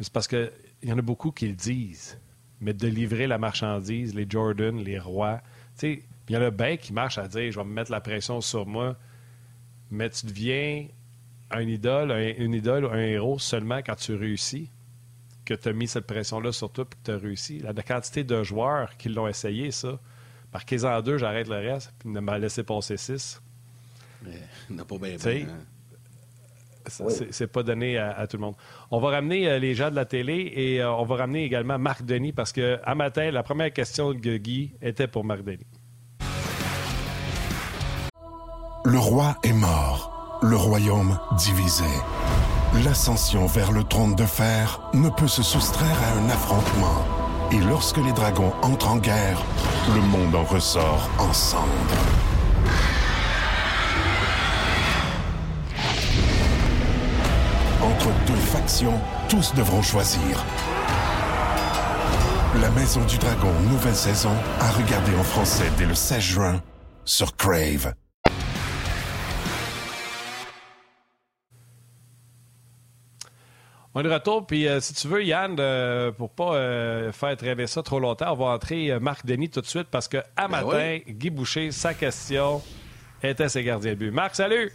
C'est parce qu'il y en a beaucoup qui le disent. Mais de livrer la marchandise, les Jordan, les rois, tu sais, il y en a bien qui marchent à dire je vais me mettre la pression sur moi. Mais tu deviens un idole, un, une idole ou un héros seulement quand tu réussis, que tu as mis cette pression-là sur toi et que tu as réussi. La, quantité de joueurs qui l'ont essayé, ça, marquez-en deux, j'arrête le reste, puis ne m'a laissé passer six. Mais n'a pas bien C'est pas donné à, tout le monde. On va ramener euh, les gens de la télé et euh, on va ramener également Marc Denis parce que à matin, la première question de Guy était pour Marc Denis. Le roi est mort le royaume divisé. L'ascension vers le trône de fer ne peut se soustraire à un affrontement. Et lorsque les dragons entrent en guerre, le monde en ressort ensemble. Entre deux factions, tous devront choisir. La Maison du Dragon, nouvelle saison, à regarder en français dès le 16 juin sur Crave. On est de retour, puis euh, si tu veux, Yann, euh, pour pas euh, faire traîner ça trop longtemps, on va entrer Marc Denis tout de suite parce que à ben matin, Guy Boucher, sa question était ses gardiens de but. Marc, salut!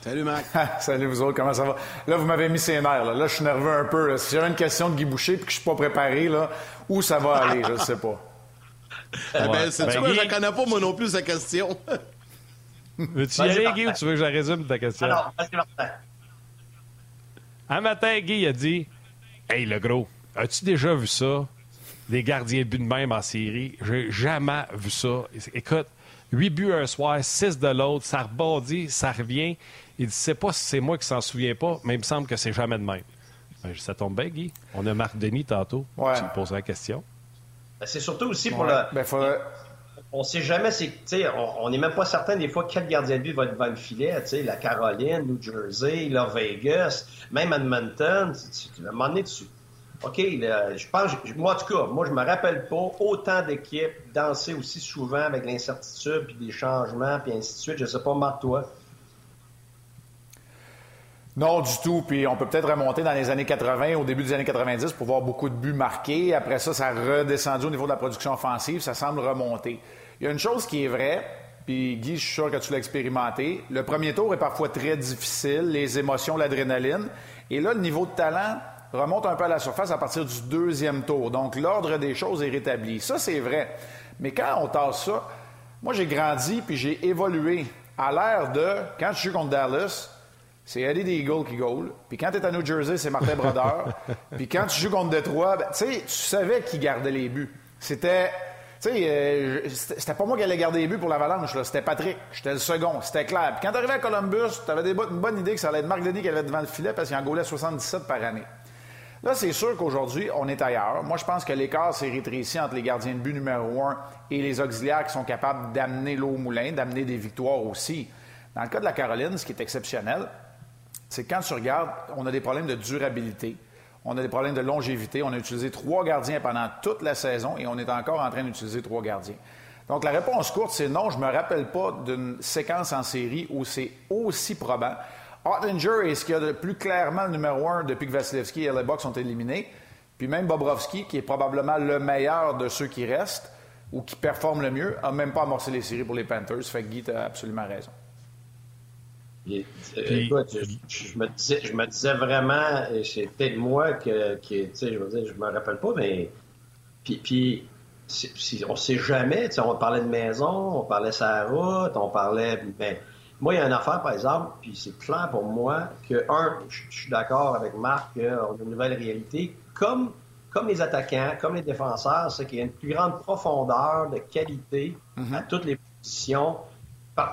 Salut, Marc. [laughs] salut, vous autres, comment ça va? Là, vous m'avez mis ses nerfs. Là, je suis nerveux un peu. Si j'avais une question de Guy Boucher et que je suis pas préparé, là, où ça va aller, je ne sais pas. Eh ben, c'est ben, je connais pas, moi non plus, sa question. [laughs] Veux-tu y aller, Guy, ou tu veux que je résume ta question? Alors, vas-y, Martin. Un matin, Guy a dit Hey, le gros, as-tu déjà vu ça? Des gardiens de but de même en série. J'ai jamais vu ça. Écoute, 8 buts un soir, 6 de l'autre, ça rebondit, ça revient. Il dit C'est pas si c'est moi qui s'en souviens pas, mais il me semble que c'est jamais de même. Ben, ça tombe bien, Guy. On a Marc Denis tantôt. Ouais. Tu me poseras la question. Ben, c'est surtout aussi pour le. Ben, on sait jamais, on n'est même pas certain des fois quel gardien de but va être devant le filet. La Caroline, New Jersey, la Vegas, même Edmonton. Tu, à un moment donné, tu, OK, je pense, moi en tout cas, moi je me rappelle pas autant d'équipes danser aussi souvent avec l'incertitude, puis des changements, puis ainsi de suite. Je sais pas, Marc, toi. Non, du tout. Puis on peut peut-être remonter dans les années 80, au début des années 90, pour voir beaucoup de buts marqués. Après ça, ça a redescendu au niveau de la production offensive. Ça semble remonter. Il y a une chose qui est vraie, puis Guy, je suis sûr que tu l'as expérimenté. Le premier tour est parfois très difficile, les émotions, l'adrénaline. Et là, le niveau de talent remonte un peu à la surface à partir du deuxième tour. Donc, l'ordre des choses est rétabli. Ça, c'est vrai. Mais quand on tasse ça, moi, j'ai grandi puis j'ai évolué à l'ère de, quand je suis contre Dallas, c'est Eddie Deagle qui goal. Puis quand tu es à New Jersey, c'est Martin Brodeur. [laughs] puis quand tu joues contre Detroit, ben, tu sais, tu savais qui gardait les buts. C'était tu sais, euh, c'était pas moi qui allais garder les buts pour l'Avalanche, c'était Patrick. J'étais le second, c'était clair. Puis quand t'arrivais à Columbus, t'avais une bonne idée que ça allait être Marc Denis qui allait devant le filet parce qu'il en gaulait 77 par année. Là, c'est sûr qu'aujourd'hui, on est ailleurs. Moi, je pense que l'écart s'est rétréci entre les gardiens de but numéro un et les auxiliaires qui sont capables d'amener l'eau au moulin, d'amener des victoires aussi. Dans le cas de la Caroline, ce qui est exceptionnel, c'est quand tu regardes, on a des problèmes de durabilité. On a des problèmes de longévité. On a utilisé trois gardiens pendant toute la saison et on est encore en train d'utiliser trois gardiens. Donc, la réponse courte, c'est non, je ne me rappelle pas d'une séquence en série où c'est aussi probant. Ottinger est ce qu'il y a de plus clairement le numéro un depuis que Vasilevski et Bucks sont éliminés. Puis même Bobrovski, qui est probablement le meilleur de ceux qui restent ou qui performent le mieux, n'a même pas amorcé les séries pour les Panthers. Fait que Guy, tu absolument raison. Euh, écoute, je, me disais, je, me disais, vraiment, et c'est peut-être moi que, qui, tu sais, je veux dire, je me rappelle pas, mais puis, puis si, on sait jamais, tu sais, on parlait de maison, on parlait sa route, on parlait, ben, Moi, il y a une affaire, par exemple, puis c'est clair pour moi que, un, je suis d'accord avec Marc qu'on a une nouvelle réalité. Comme, comme les attaquants, comme les défenseurs, c'est qu'il y a une plus grande profondeur de qualité Mhm. à toutes les positions.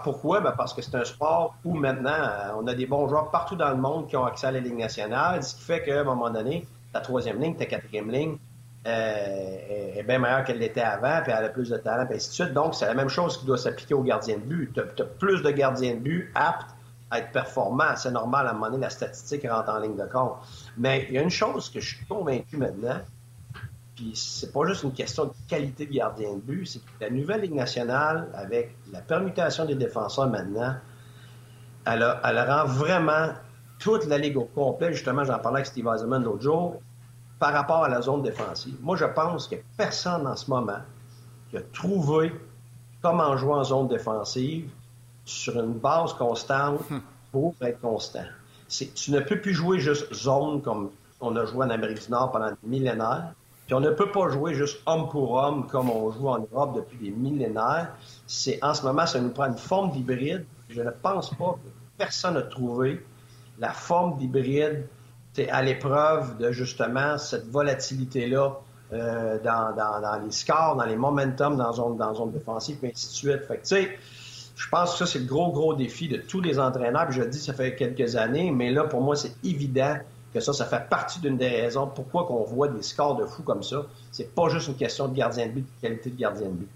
Pourquoi? Ben parce que c'est un sport où maintenant, euh, on a des bons joueurs partout dans le monde qui ont accès à la Ligue nationale, ce qui fait qu'à un moment donné, ta troisième ligne, ta quatrième ligne, euh, est, bien meilleure qu'elle l'était avant, puis elle a plus de talent, puis ainsi de suite. Donc, c'est la même chose qui doit s'appliquer aux gardiens de but. Tu as, plus de gardiens de but aptes à être performants. C'est normal, à un moment donné, la statistique rentre en ligne de compte. Mais il y a une chose que je suis convaincu maintenant, puis c'est pas juste une question de qualité de gardien de but, c'est que la nouvelle Ligue nationale, avec la permutation des défenseurs maintenant, elle, a- elle rend vraiment toute la Ligue au complet. Justement, j'en parlais avec Steve Eisenman l'autre jour, par rapport à la zone défensive. Moi, je pense que personne en ce moment qui a trouvé comment jouer en zone défensive sur une base constante pour être constant. Tu ne peux plus jouer juste zone comme on a joué en Amérique du Nord pendant des millénaires. Puis on ne peut pas jouer juste homme pour homme comme on joue en Europe depuis des millénaires. C'est en ce moment, ça nous prend une forme d'hybride. Je ne pense pas que personne n'a trouvé la forme d'hybride à l'épreuve de justement cette volatilité-là euh, dans, dans- dans les scores, dans les momentum, dans zone, dans zone défensive, et ainsi de suite. Fait que, je pense que ça, c'est le gros, gros défi de tous les entraîneurs. Je le dis, ça fait quelques années, mais là, pour moi, c'est évident que ça, ça fait partie d'une des raisons pourquoi qu'on voit des scores de fous comme ça. C'est pas juste une question de gardien de but, de qualité de gardien de but.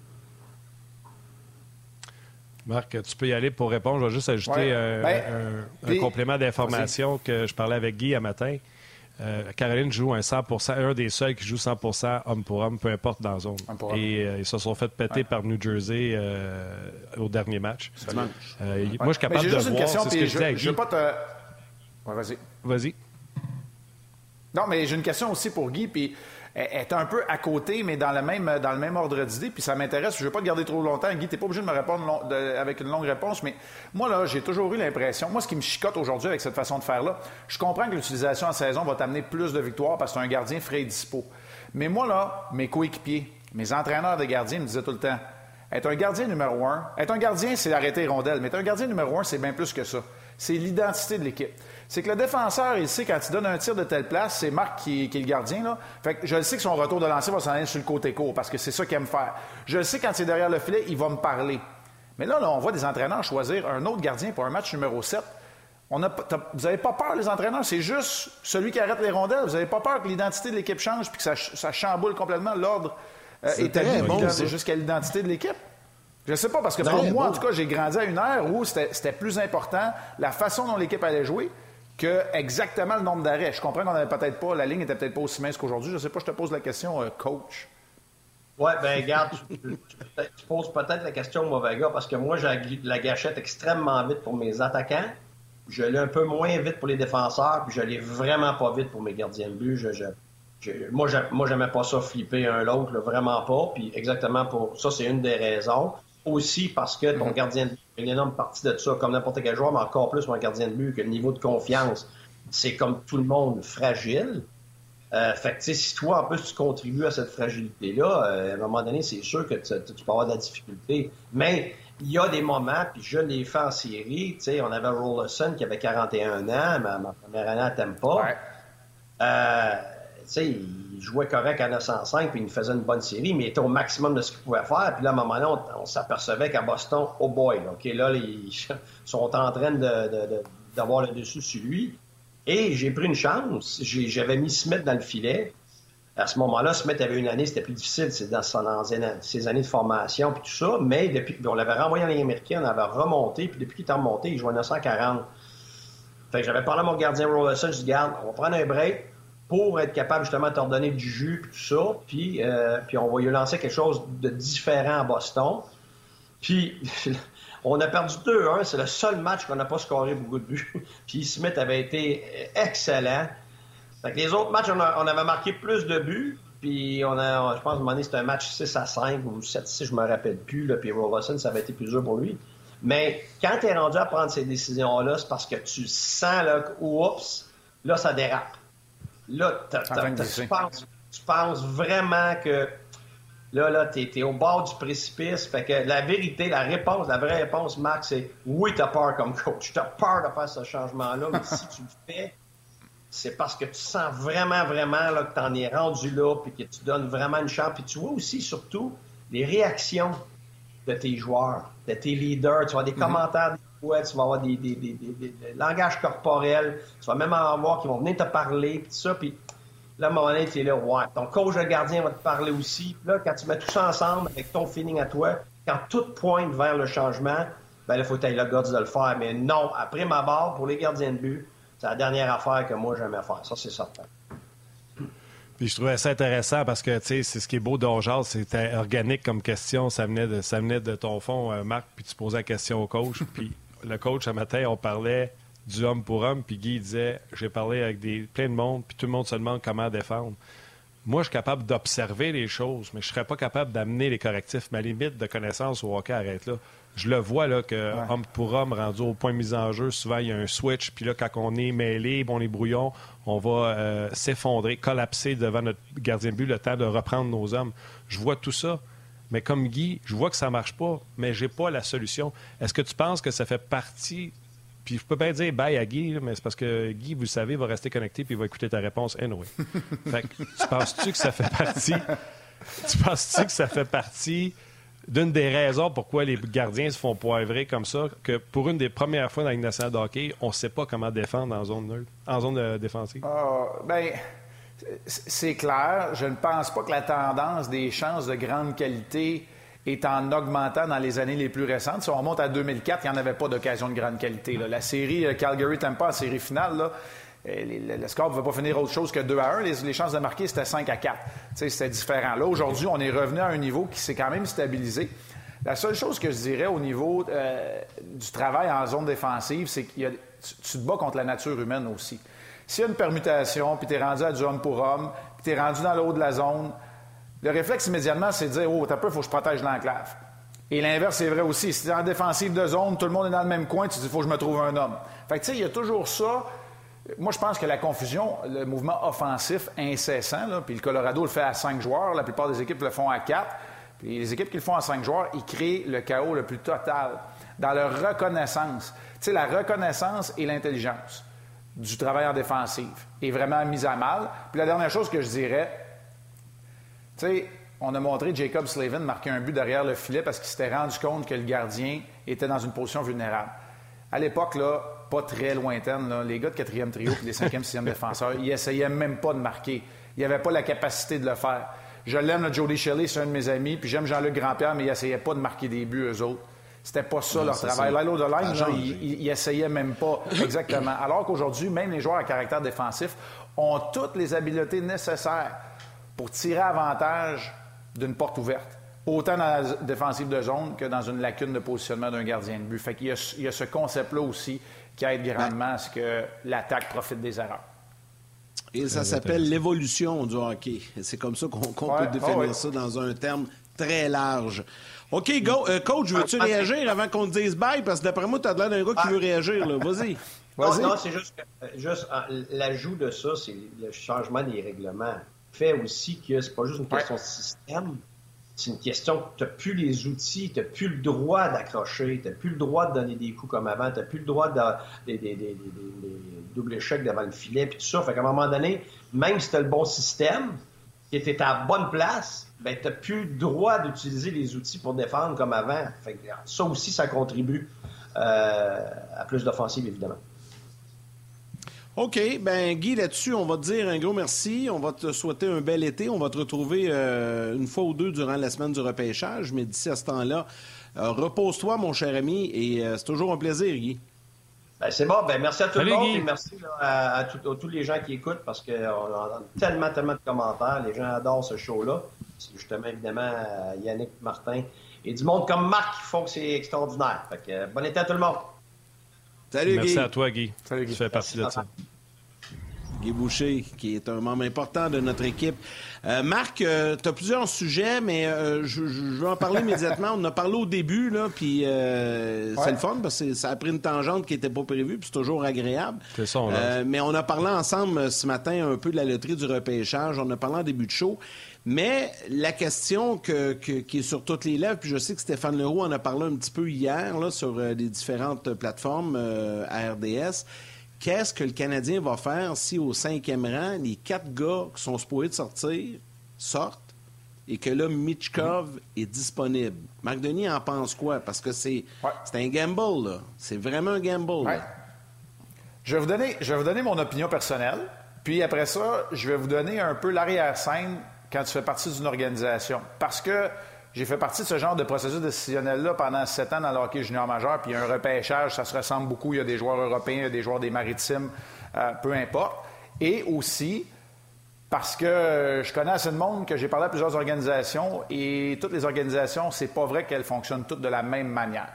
Marc, tu peux y aller pour répondre. Je vais juste ajouter Ouais. un, Ben, un- complément d'information que je parlais avec Guy un matin. Euh, Caroline joue un 100% un des seuls qui joue 100% homme pour homme, peu importe dans la zone. Et euh, ils se sont fait péter par New Jersey euh, au dernier match. Euh, moi, je suis capable j'ai de juste une voir, question, c'est ce que je je disais à ne Guy. veux pas te. Ouais, vas-y. Vas-y. Non, mais j'ai une question aussi pour Guy, puis est un peu à côté, mais dans le même, dans le même ordre d'idée, puis ça m'intéresse. Je ne vais pas te garder trop longtemps. Guy, tu n'es pas obligé de me répondre avec une longue réponse, mais moi, là, j'ai toujours eu l'impression, moi, ce qui me chicote aujourd'hui avec cette façon de faire-là, je comprends que l'utilisation en saison va t'amener plus de victoires parce que c'est un gardien frais et dispo. Mais moi, là, mes coéquipiers, mes entraîneurs de gardiens me disaient tout le temps, être un gardien numéro un, être un gardien, c'est arrêter les rondelles, mais être un gardien numéro un, c'est bien plus que ça. C'est l'identité de l'équipe. C'est que le défenseur, il sait quand il donne un tir de telle place, c'est Marc qui, qui est le gardien. Là. Fait que je le sais que son retour de lancer va s'en aller sur le côté court parce que c'est ça qu'il aime faire. Je le sais quand il est derrière le filet, il va me parler. Mais là, là, on voit des entraîneurs choisir un autre gardien pour un match numéro 7. On a, pas- t'as- vous n'avez pas peur, les entraîneurs, c'est juste celui qui arrête les rondelles. Vous n'avez pas peur que l'identité de l'équipe change puis que ça, ch- ça chamboule complètement l'ordre euh, C'est établi bon, jusqu'à l'identité de l'équipe. Je sais pas, parce que pour moi, en tout cas, j'ai grandi à une ère où c'était plus important la façon dont l'équipe allait jouer que exactement le nombre d'arrêts. Je comprends qu'on n'avait peut-être pas, la ligne était peut-être pas aussi mince qu'aujourd'hui. Je sais pas, je te pose la question, euh, coach. Ouais, ben regarde, tu, poses peut-être la question au mauvais gars parce que moi, j'ai la gâchette extrêmement vite pour mes attaquants. Je l'ai un peu moins vite pour les défenseurs, puis je l'ai vraiment pas vite pour mes gardiens de but. Je, je- je- moi, j'ai- moi, j'aimais pas ça flipper un l'autre, vraiment pas. Puis exactement pour ça, c'est une des raisons. Aussi parce que ton gardien de but, il y a une énorme partie de ça, comme n'importe quel joueur, mais encore plus un gardien de but, que le niveau de confiance, c'est comme tout le monde fragile. Euh, fait que, si toi, en plus, tu contribues à cette fragilité-là, euh, à un moment donné, c'est sûr que tu, tu peux avoir de la difficulté. Mais il y a des moments, puis je l'ai fait en série, tu sais, on avait Rollerson qui avait 41 ans, ma, ma première année à Tampa. Euh, tu sais, il jouait correct à 905, puis il nous faisait une bonne série, mais il était au maximum de ce qu'il pouvait faire. Puis là, à un moment donné, on, s'apercevait qu'à Boston, oh boy, là, OK, là, ils [laughs] sont en train d'avoir le dessus sur lui. Et j'ai pris une chance. J'avais mis Smith dans le filet. À ce moment-là, Smith avait une année, c'était plus difficile, dans ses années de formation puis tout ça. Mais depuis, puis on l'avait renvoyé en Ligue américaine, on avait remonté, puis depuis qu'il est remonté, il jouait 940. Fait que j'avais parlé à mon gardien Rollerson, je dis, garde, on va prendre un break pour être capable justement de te redonner du jus puis tout ça. Puis, euh, puis on va lui lancer quelque chose de différent à Boston. Puis [laughs] on a perdu 2-1. C'est le seul match qu'on n'a pas scoré beaucoup de buts. [laughs] puis Smith avait été excellent. Fait que les autres matchs, on, avait marqué plus de buts. Puis on a, je pense, à un moment donné, c'était un match 6 à 5 ou 7 6, je me rappelle plus. Là, puis Robertson, ça avait été plus dur pour lui. Mais quand tu es rendu à prendre ces décisions-là, c'est parce que tu sens là, oups, là, ça dérape. Là, t'as- t'as- tu, penses, tu penses vraiment que Là, là, t'es es au bord du précipice. Fait que la vérité, la réponse, la vraie réponse, Marc, c'est oui, t'as peur comme coach. T'as peur de faire ce changement-là, mais si tu le fais, c'est parce que tu sens vraiment, vraiment là, que t'en es rendu là, puis que tu donnes vraiment une chance. Puis tu vois aussi, surtout, les réactions de tes joueurs, de tes leaders. Tu vois des mhm. commentaires fois, tu vas avoir des, des, des, langages corporels. Tu vas même en avoir qui vont venir te parler, puis tout ça. Puis Là, à un moment donné, tu es là, ouais. Ton coach de gardien va te parler aussi. Là, quand tu mets tout ça ensemble avec ton feeling à toi, quand tout pointe vers le changement, ben là, il faut que tu aies le guts de le faire. Mais non, après ma barre, pour les gardiens de but, c'est la dernière affaire que moi, j'aimais faire. Ça, c'est certain. Puis je trouvais ça intéressant parce que, tu sais, c'est ce qui est beau d'Ongeal, c'était organique comme question. Ça venait de, ça venait de ton fond, euh, Marc, puis tu posais la question au coach. puis le coach, un matin, on parlait du homme pour homme, puis Guy disait j'ai parlé avec des, plein de monde, puis tout le monde se demande comment défendre. Moi, je suis capable d'observer les choses, mais je ne serais pas capable d'amener les correctifs. Ma limite de connaissance au hockey arrête là. Je le vois là, que homme pour homme, rendu au point de mise en jeu, souvent il y a un switch, puis là, quand on est mêlé, bon, les brouillons, on va euh, s'effondrer, collapser devant notre gardien de but, le temps de reprendre nos hommes. Je vois tout ça. Mais comme Guy, je vois que ça ne marche pas, mais je n'ai pas la solution. Est-ce que tu penses que ça fait partie puis je peux bien dire bye à Guy, mais c'est parce que Guy, vous le savez, va rester connecté puis il va écouter ta réponse anyway. [laughs] fait que, tu penses-tu que ça fait partie. Tu penses-tu que ça fait partie d'une des raisons pourquoi les gardiens se font poivrer comme ça, que pour une des premières fois dans la nationale de hockey, on ne sait pas comment défendre en zone en zone euh, défensive? Ah, ben, c'est clair. Je ne pense pas que la tendance des chances de grande qualité est en augmentant dans les années les plus récentes. Si on remonte à 2004, il n'y en avait pas d'occasion de grande qualité. La série euh, Calgary-Tampa, la série finale, euh, le score ne va pas finir autre chose que 2 à 1. Les, chances de marquer, c'était 5 à 4. C'était différent. Là, aujourd'hui, on est revenu à un niveau qui s'est quand même stabilisé. La seule chose que je dirais au niveau euh, du travail en zone défensive, c'est que tu, tu, te bats contre la nature humaine aussi. S'il y a une permutation, puis tu es rendu à du homme pour homme, puis tu es rendu dans le haut de la zone, le réflexe immédiatement, c'est de dire Oh, t'as peu, il faut que je protège l'enclave. Et l'inverse, c'est vrai aussi. Si tu es en défensive de zone, tout le monde est dans le même coin, tu te dis faut que je me trouve un homme. Fait que, tu sais, il y a toujours ça. Moi, je pense que la confusion, le mouvement offensif incessant, puis le Colorado le fait à cinq joueurs, la plupart des équipes le font à quatre. Puis les équipes qui le font à cinq joueurs, ils créent le chaos le plus total dans leur reconnaissance. Tu sais, la reconnaissance et l'intelligence du travail en défensive est vraiment mise à mal. Puis la dernière chose que je dirais, tu sais, on a montré Jacob Slavin marquer un but derrière le filet parce qu'il s'était rendu compte que le gardien était dans une position vulnérable. À l'époque, là, pas très lointaine, les gars de quatrième trio et les cinquième, sixième [laughs] défenseurs, ils essayaient même pas de marquer. Ils n'avaient pas la capacité de le faire. Je l'aime, le Jody Shelley, c'est un de mes amis, puis j'aime Jean-Luc Grandpierre, mais ils n'essayaient pas de marquer des buts, eux autres. C'était pas ça leur travail. Lilo de line, ils, ils, essayaient même pas. [coughs] Exactement. Alors qu'aujourd'hui, même les joueurs à caractère défensif ont toutes les habiletés nécessaires pour tirer avantage d'une porte ouverte, autant dans la défensive de zone que dans une lacune de positionnement d'un gardien de but. Fait qu'il y a, il y a ce concept-là aussi qui aide grandement à ce que l'attaque profite des erreurs. Et ça s'appelle l'évolution du hockey. C'est comme ça qu'on peut définir ça dans un terme très large. OK, go. Euh, coach, veux-tu ah, réagir avant qu'on te dise bye? Parce que d'après moi, tu as l'air d'un gars qui veut réagir. Vas-y. [laughs] non, non c'est juste, juste ah, l'ajout de ça, c'est le changement des règlements fait aussi que c'est pas juste une question de système, c'est une question que tu n'as plus les outils, tu n'as plus le droit d'accrocher, tu n'as plus le droit de donner des coups comme avant, tu n'as plus le droit de des, des, doubles échecs devant le filet, puis tout ça. Fait qu'à un moment donné, même si tu as le bon système, qui était à bonne place, ben, tu n'as plus le droit d'utiliser les outils pour défendre comme avant. Ça aussi, ça contribue euh, à plus d'offensive, évidemment. OK. Ben, Guy, là-dessus, on va te dire un gros merci. On va te souhaiter un bel été. On va te retrouver euh, une fois ou deux durant la semaine du repêchage. Mais d'ici à ce temps-là, euh, repose-toi, mon cher ami. Et c'est toujours un plaisir, Guy. Ben, c'est bon. Ben, merci à tout le monde. Et merci à, tous les gens qui écoutent parce qu'on a tellement, tellement de commentaires. Les gens adorent ce show-là. C'est justement, évidemment, Yannick Martin et du monde comme Marc qui font que c'est extraordinaire. Fait que, bon été à tout le monde. Salut, Merci à toi, Guy. Salut, Guy. Tu fais partie de ça. Guy Boucher, qui est un membre important de notre équipe. Euh, Marc, euh, tu as plusieurs sujets, mais euh, je, vais en parler immédiatement. On en a parlé au début, là, puis c'est le fun parce que ça a pris une tangente qui n'était pas prévue, puis c'est toujours agréable. C'est ça, Mais on a parlé ensemble ce matin un peu de la loterie du repêchage. On a parlé en début de show. Mais la question que, qui est sur toutes les lèvres, puis je sais que Stéphane Leroux en a parlé un petit peu hier là, sur euh, les différentes plateformes euh, à RDS, qu'est-ce que le Canadien va faire si au cinquième rang, les quatre gars qui sont supposés de sortir sortent et que là, Mitchkov est disponible? Marc Denis en pense quoi? Parce que c'est un gamble, là. C'est vraiment un gamble. Je, vais vous donner, je vais vous donner mon opinion personnelle. Puis après ça, je vais vous donner un peu l'arrière-scène quand tu fais partie d'une organisation. Parce que j'ai fait partie de ce genre de processus décisionnel-là pendant sept ans dans le hockey junior majeur, puis il y a un repêchage, ça se ressemble beaucoup. Il y a des joueurs européens, il y a des joueurs des maritimes, euh, peu importe. Et aussi, parce que je connais assez de monde que j'ai parlé à plusieurs organisations et toutes les organisations, c'est pas vrai qu'elles fonctionnent toutes de la même manière.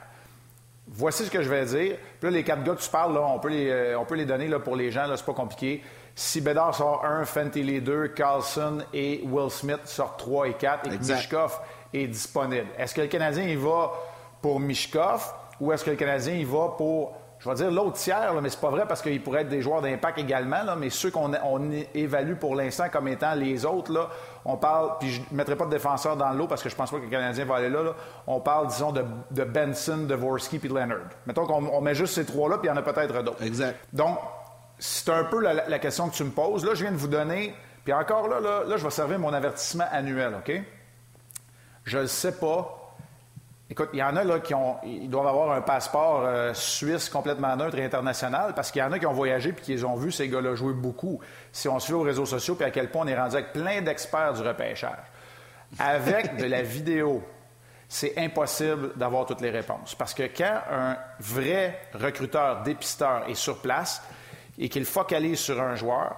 Voici ce que je vais dire. Puis là, les quatre gars que tu parles, là, on, peut les, euh, on peut les donner là, pour les gens, c'est pas compliqué. Si Bédard sort 1, Fenty les 2, Carlson et Will Smith sortent 3 et 4 et Mishkov est disponible. Est-ce que le Canadien il va pour Mishkov ou est-ce que le Canadien il va pour je vais dire l'autre tiers, là, mais c'est pas vrai parce qu'ils pourraient être des joueurs d'impact également, là, mais ceux qu'on évalue pour l'instant comme étant les autres, là, on parle, puis je ne mettrai pas de défenseur dans l'eau parce que je pense pas que le Canadien va aller là, on parle, disons, de, Benson, Dvorsky puis Leonard. Mettons qu'on met juste ces trois-là, puis il y en a peut-être d'autres. Exact. Donc, c'est un peu la, question que tu me poses. Là, je viens de vous donner, puis encore là, là, là je vais servir mon avertissement annuel, OK? Je ne sais pas Écoute, il y en a là qui ont, ils doivent avoir un passeport euh, suisse complètement neutre et international parce qu'il y en a qui ont voyagé puis qui ont vu ces gars-là jouer beaucoup. Si on suit aux réseaux sociaux puis à quel point on est rendu avec plein d'experts du repêchage. Avec de la vidéo, c'est impossible d'avoir toutes les réponses parce que quand un vrai recruteur, dépisteur est sur place et qu'il focalise sur un joueur,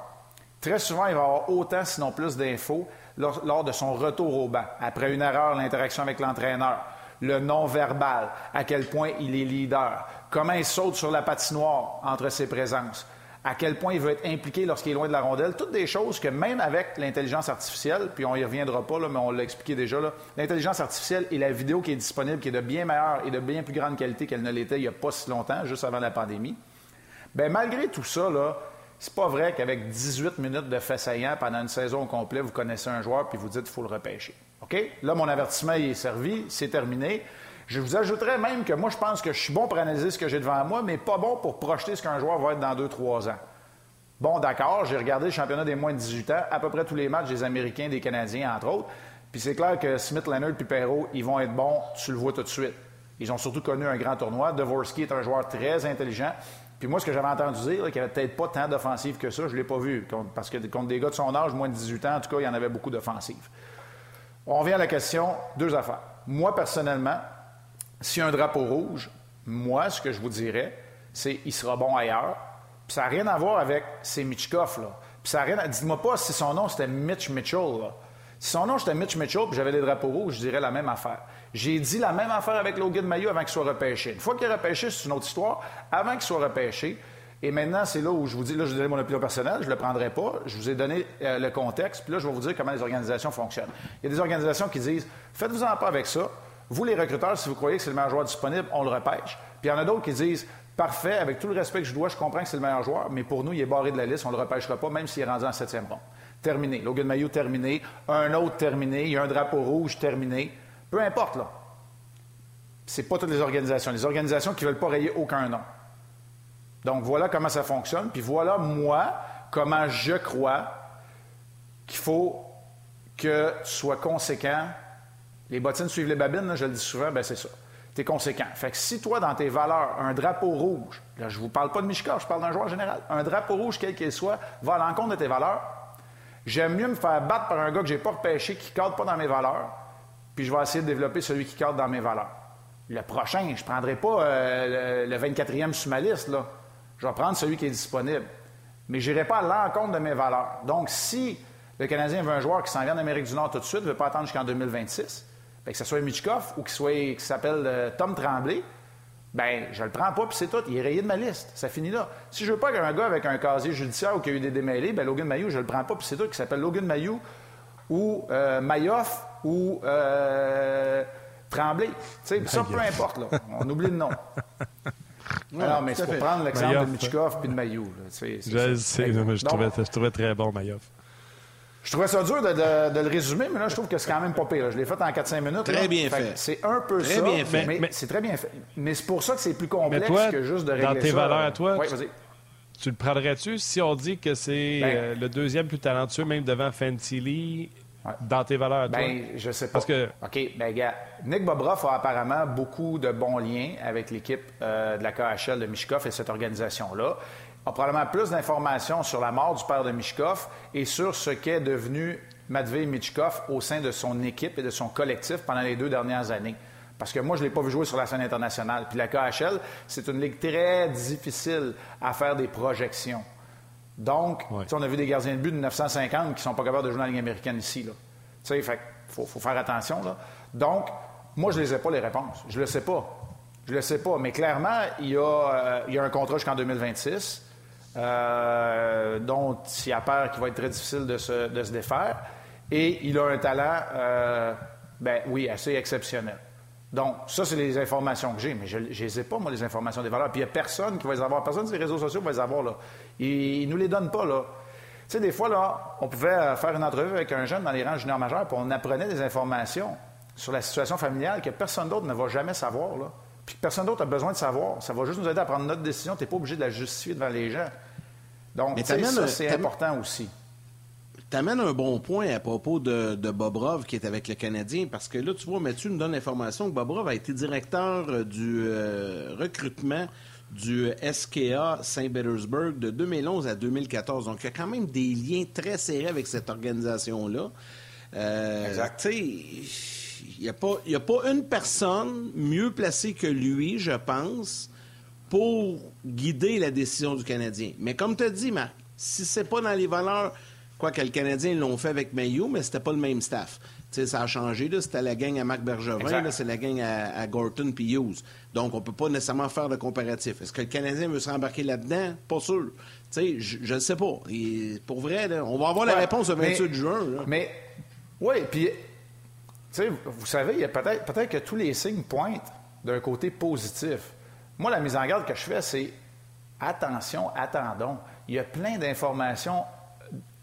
très souvent il va avoir autant, sinon plus d'infos lors, de son retour au banc, après une erreur, l'interaction avec l'entraîneur le non-verbal, à quel point il est leader, comment il saute sur la patinoire entre ses présences, à quel point il veut être impliqué lorsqu'il est loin de la rondelle. Toutes des choses que même avec l'intelligence artificielle, puis on y reviendra pas, là, mais on l'a expliqué déjà, l'intelligence artificielle et la vidéo qui est disponible, qui est de bien meilleure et de bien plus grande qualité qu'elle ne l'était il n'y a pas si longtemps, juste avant la pandémie, bien, malgré tout ça, là, c'est pas vrai qu'avec 18 minutes de fait saillant pendant une saison complète, vous connaissez un joueur puis vous dites qu'il faut le repêcher. OK? Là, mon avertissement est servi, c'est terminé. Je vous ajouterais même que moi, je pense que je suis bon pour analyser ce que j'ai devant moi, mais pas bon pour projeter ce qu'un joueur va être dans 2-3 ans. Bon, d'accord, j'ai regardé le championnat des moins de 18 ans, à peu près tous les matchs des Américains, des Canadiens, entre autres. Puis c'est clair que Smith, Leonard et Perrault, ils vont être bons, tu le vois tout de suite. Ils ont surtout connu un grand tournoi. Dvorsky est un joueur très intelligent. Puis moi, ce que j'avais entendu dire, qu'il n'y avait peut-être pas tant d'offensives que ça, je ne l'ai pas vu. Parce que contre des gars de son âge, moins de 18 ans, en tout cas, il y en avait beaucoup d'offensives. On revient à la question, deux affaires. Moi, personnellement, s'il y a un drapeau rouge, moi, ce que je vous dirais, c'est qu'il sera bon ailleurs. Puis ça n'a rien à voir avec ces Mitchkoff, là. Puis ça n'a rien à... Dites-moi pas si son nom, c'était Mitch Mitchell, là. Si son nom, c'était Mitch Mitchell, puis j'avais des drapeaux rouges, je dirais la même affaire. J'ai dit la même affaire avec Logan Mayo avant qu'il soit repêché. Une fois qu'il est repêché, c'est une autre histoire. Avant qu'il soit repêché, et maintenant, c'est là où je vous dis, là, je vous donne mon opinion personnelle, je ne le prendrai pas. Je vous ai donné euh, le contexte, puis là, je vais vous dire comment les organisations fonctionnent. Il y a des organisations qui disent, faites-vous-en pas avec ça. Vous, les recruteurs, si vous croyez que c'est le meilleur joueur disponible, on le repêche. Puis il y en a d'autres qui disent, parfait, avec tout le respect que je dois, je comprends que c'est le meilleur joueur, mais pour nous, il est barré de la liste, on ne le repêchera pas, même s'il est rendu en septième rond. Terminé. Logan Mayo, terminé. Un autre, terminé. Il y a un drapeau rouge, terminé. Peu importe, là. C'est pas toutes les organisations. Les organisations qui ne veulent pas rayer aucun nom. Donc voilà comment ça fonctionne. Puis voilà, moi, comment je crois qu'il faut que tu sois conséquent. Les bottines suivent les babines, je le dis souvent, ben c'est ça. Tu es conséquent. Fait que si toi, dans tes valeurs, un drapeau rouge, là, je ne vous parle pas de Michika, je parle d'un joueur général, un drapeau rouge, quel qu'il soit, va à l'encontre de tes valeurs, j'aime mieux me faire battre par un gars que j'ai pas repêché, qui cadre pas dans mes valeurs, puis je vais essayer de développer celui qui cadre dans mes valeurs. Le prochain, je prendrai pas euh, le, 24e sur ma liste, là je vais prendre celui qui est disponible. Mais je n'irai pas à l'encontre de mes valeurs. Donc, si le Canadien veut un joueur qui s'en vient d'Amérique du Nord tout de suite, ne veut pas attendre jusqu'en 2026, bien, que ce soit Mitchkov ou qu'il s'appelle euh, Tom Tremblay, ben je le prends pas, puis c'est tout. Il est rayé de ma liste. Ça finit là. Si je veux pas qu'un gars avec un casier judiciaire ou qui a eu des démêlés, ben Logan Mayou, je le prends pas, puis c'est tout, qui s'appelle Logan Mayou ou euh, Mayoff ou euh, Tremblay. ça, peu importe, là. On oublie le nom. non, mais c'est pour prendre l'exemple de Michkov puis de Maillot. je sais, je, trouvais, je, trouvais, très bon, Mayoff. Je trouvais ça dur de, le résumer, mais là, je trouve que c'est quand même pas pire. Je l'ai fait en 4-5 minutes. Très bien fait. C'est un peu très ça. Bien fait. Mais, c'est très bien fait. Mais c'est pour ça que c'est plus complexe que juste de régler Dans tes valeurs à toi, oui, tu, tu, le prendrais-tu si on dit que c'est ben- euh, le deuxième plus talentueux, même devant Fancy Lee, dans tes valeurs à toi? Ben, je sais pas. Parce que... OK, ben, gars, Nick Bobroff a apparemment beaucoup de bons liens avec l'équipe euh, de la KHL de Mishkov et cette organisation-là a probablement plus d'informations sur la mort du père de Mishkov et sur ce qu'est devenu Matvei Michkov au sein de son équipe et de son collectif pendant les deux dernières années. Parce que moi, je ne l'ai pas vu jouer sur la scène internationale. Puis la KHL, c'est une ligue très difficile à faire des projections. Donc, on a vu des gardiens de but de 1950 qui ne sont pas capables de jouer dans la ligue américaine ici. Tu sais, il faut, faire attention. Là. Donc, moi, je ne les ai pas les réponses. Je ne le sais pas. Je ne le sais pas. Mais clairement, il y a, euh, il y a un contrat jusqu'en 2026 euh, dont il a peur qu'il va être très difficile de se, défaire. Et il a un talent, euh, ben oui, assez exceptionnel. Donc, ça, c'est les informations que j'ai, mais je ne les ai pas, moi, les informations des valeurs. Puis il n'y a personne qui va les avoir. Personne des réseaux sociaux va les avoir, là. Ils ne nous les donnent pas, là. Tu sais, des fois, là, on pouvait euh, faire une entrevue avec un jeune dans les rangs juniors majeurs, puis on apprenait des informations sur la situation familiale que personne d'autre ne va jamais savoir, là. Puis personne d'autre a besoin de savoir. Ça va juste nous aider à prendre notre décision. Tu n'es pas obligé de la justifier devant les gens. Donc, ça, c'est important aussi. Tu amènes un bon point à propos de, de, Bobrov qui est avec le Canadien, parce que là, tu vois, Mathieu nous donne l'information que Bobrov a été directeur euh, du euh, recrutement du SKA Saint-Pétersbourg de 2011 à 2014. Donc, il y a quand même des liens très serrés avec cette organisation-là. Euh, exact. Il n'y a, a, pas une personne mieux placée que lui, je pense, pour guider la décision du Canadien. Mais comme tu as dit, Marc, si c'est pas dans les valeurs, quoi que le Canadien l'ont fait avec Mayo, mais c'était pas le même staff. ça a changé. C'était la gang à Marc Bergevin, c'est la gang à, Gorton puis Hughes. Donc, on peut pas nécessairement faire de comparatif. Est-ce que le Canadien veut se rembarquer là-dedans? Pas sûr. je ne sais pas. pour vrai, on va avoir la réponse le 28 juin. Mais, oui, puis, vous savez, il y a peut-être peut que tous les signes pointent d'un côté positif. Moi, la mise en garde que je fais, c'est attention, attendons. Il y a plein d'informations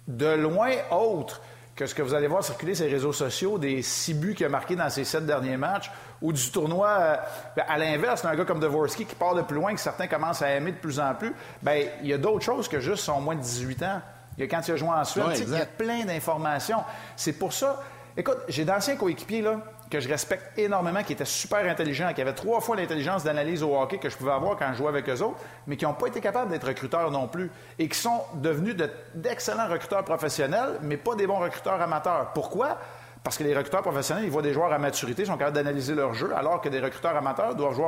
de loin autres que ce que vous allez voir circuler sur les réseaux sociaux, des six buts qu'il a marqués dans ces sept derniers matchs, ou du tournoi. Euh, ben, à l'inverse, un gars comme Dvorsky qui part de plus loin, que certains commencent à aimer de plus en plus, bien, il y a d'autres choses que juste son moins de 18 ans. Il y a quand il a joué en Suède, il y a plein d'informations. C'est pour ça. Écoute, j'ai d'anciens coéquipiers, là, que je respecte énormément, qui étaient super intelligents, qui avaient trois fois l'intelligence d'analyse au hockey que je pouvais avoir quand je jouais avec eux autres, mais qui n'ont pas été capables d'être recruteurs non plus et qui sont devenus d'excellents recruteurs professionnels, mais pas des bons recruteurs amateurs. Pourquoi? Parce que les recruteurs professionnels, ils voient des joueurs à maturité, sont capables d'analyser leur jeu, alors que des recruteurs amateurs doivent,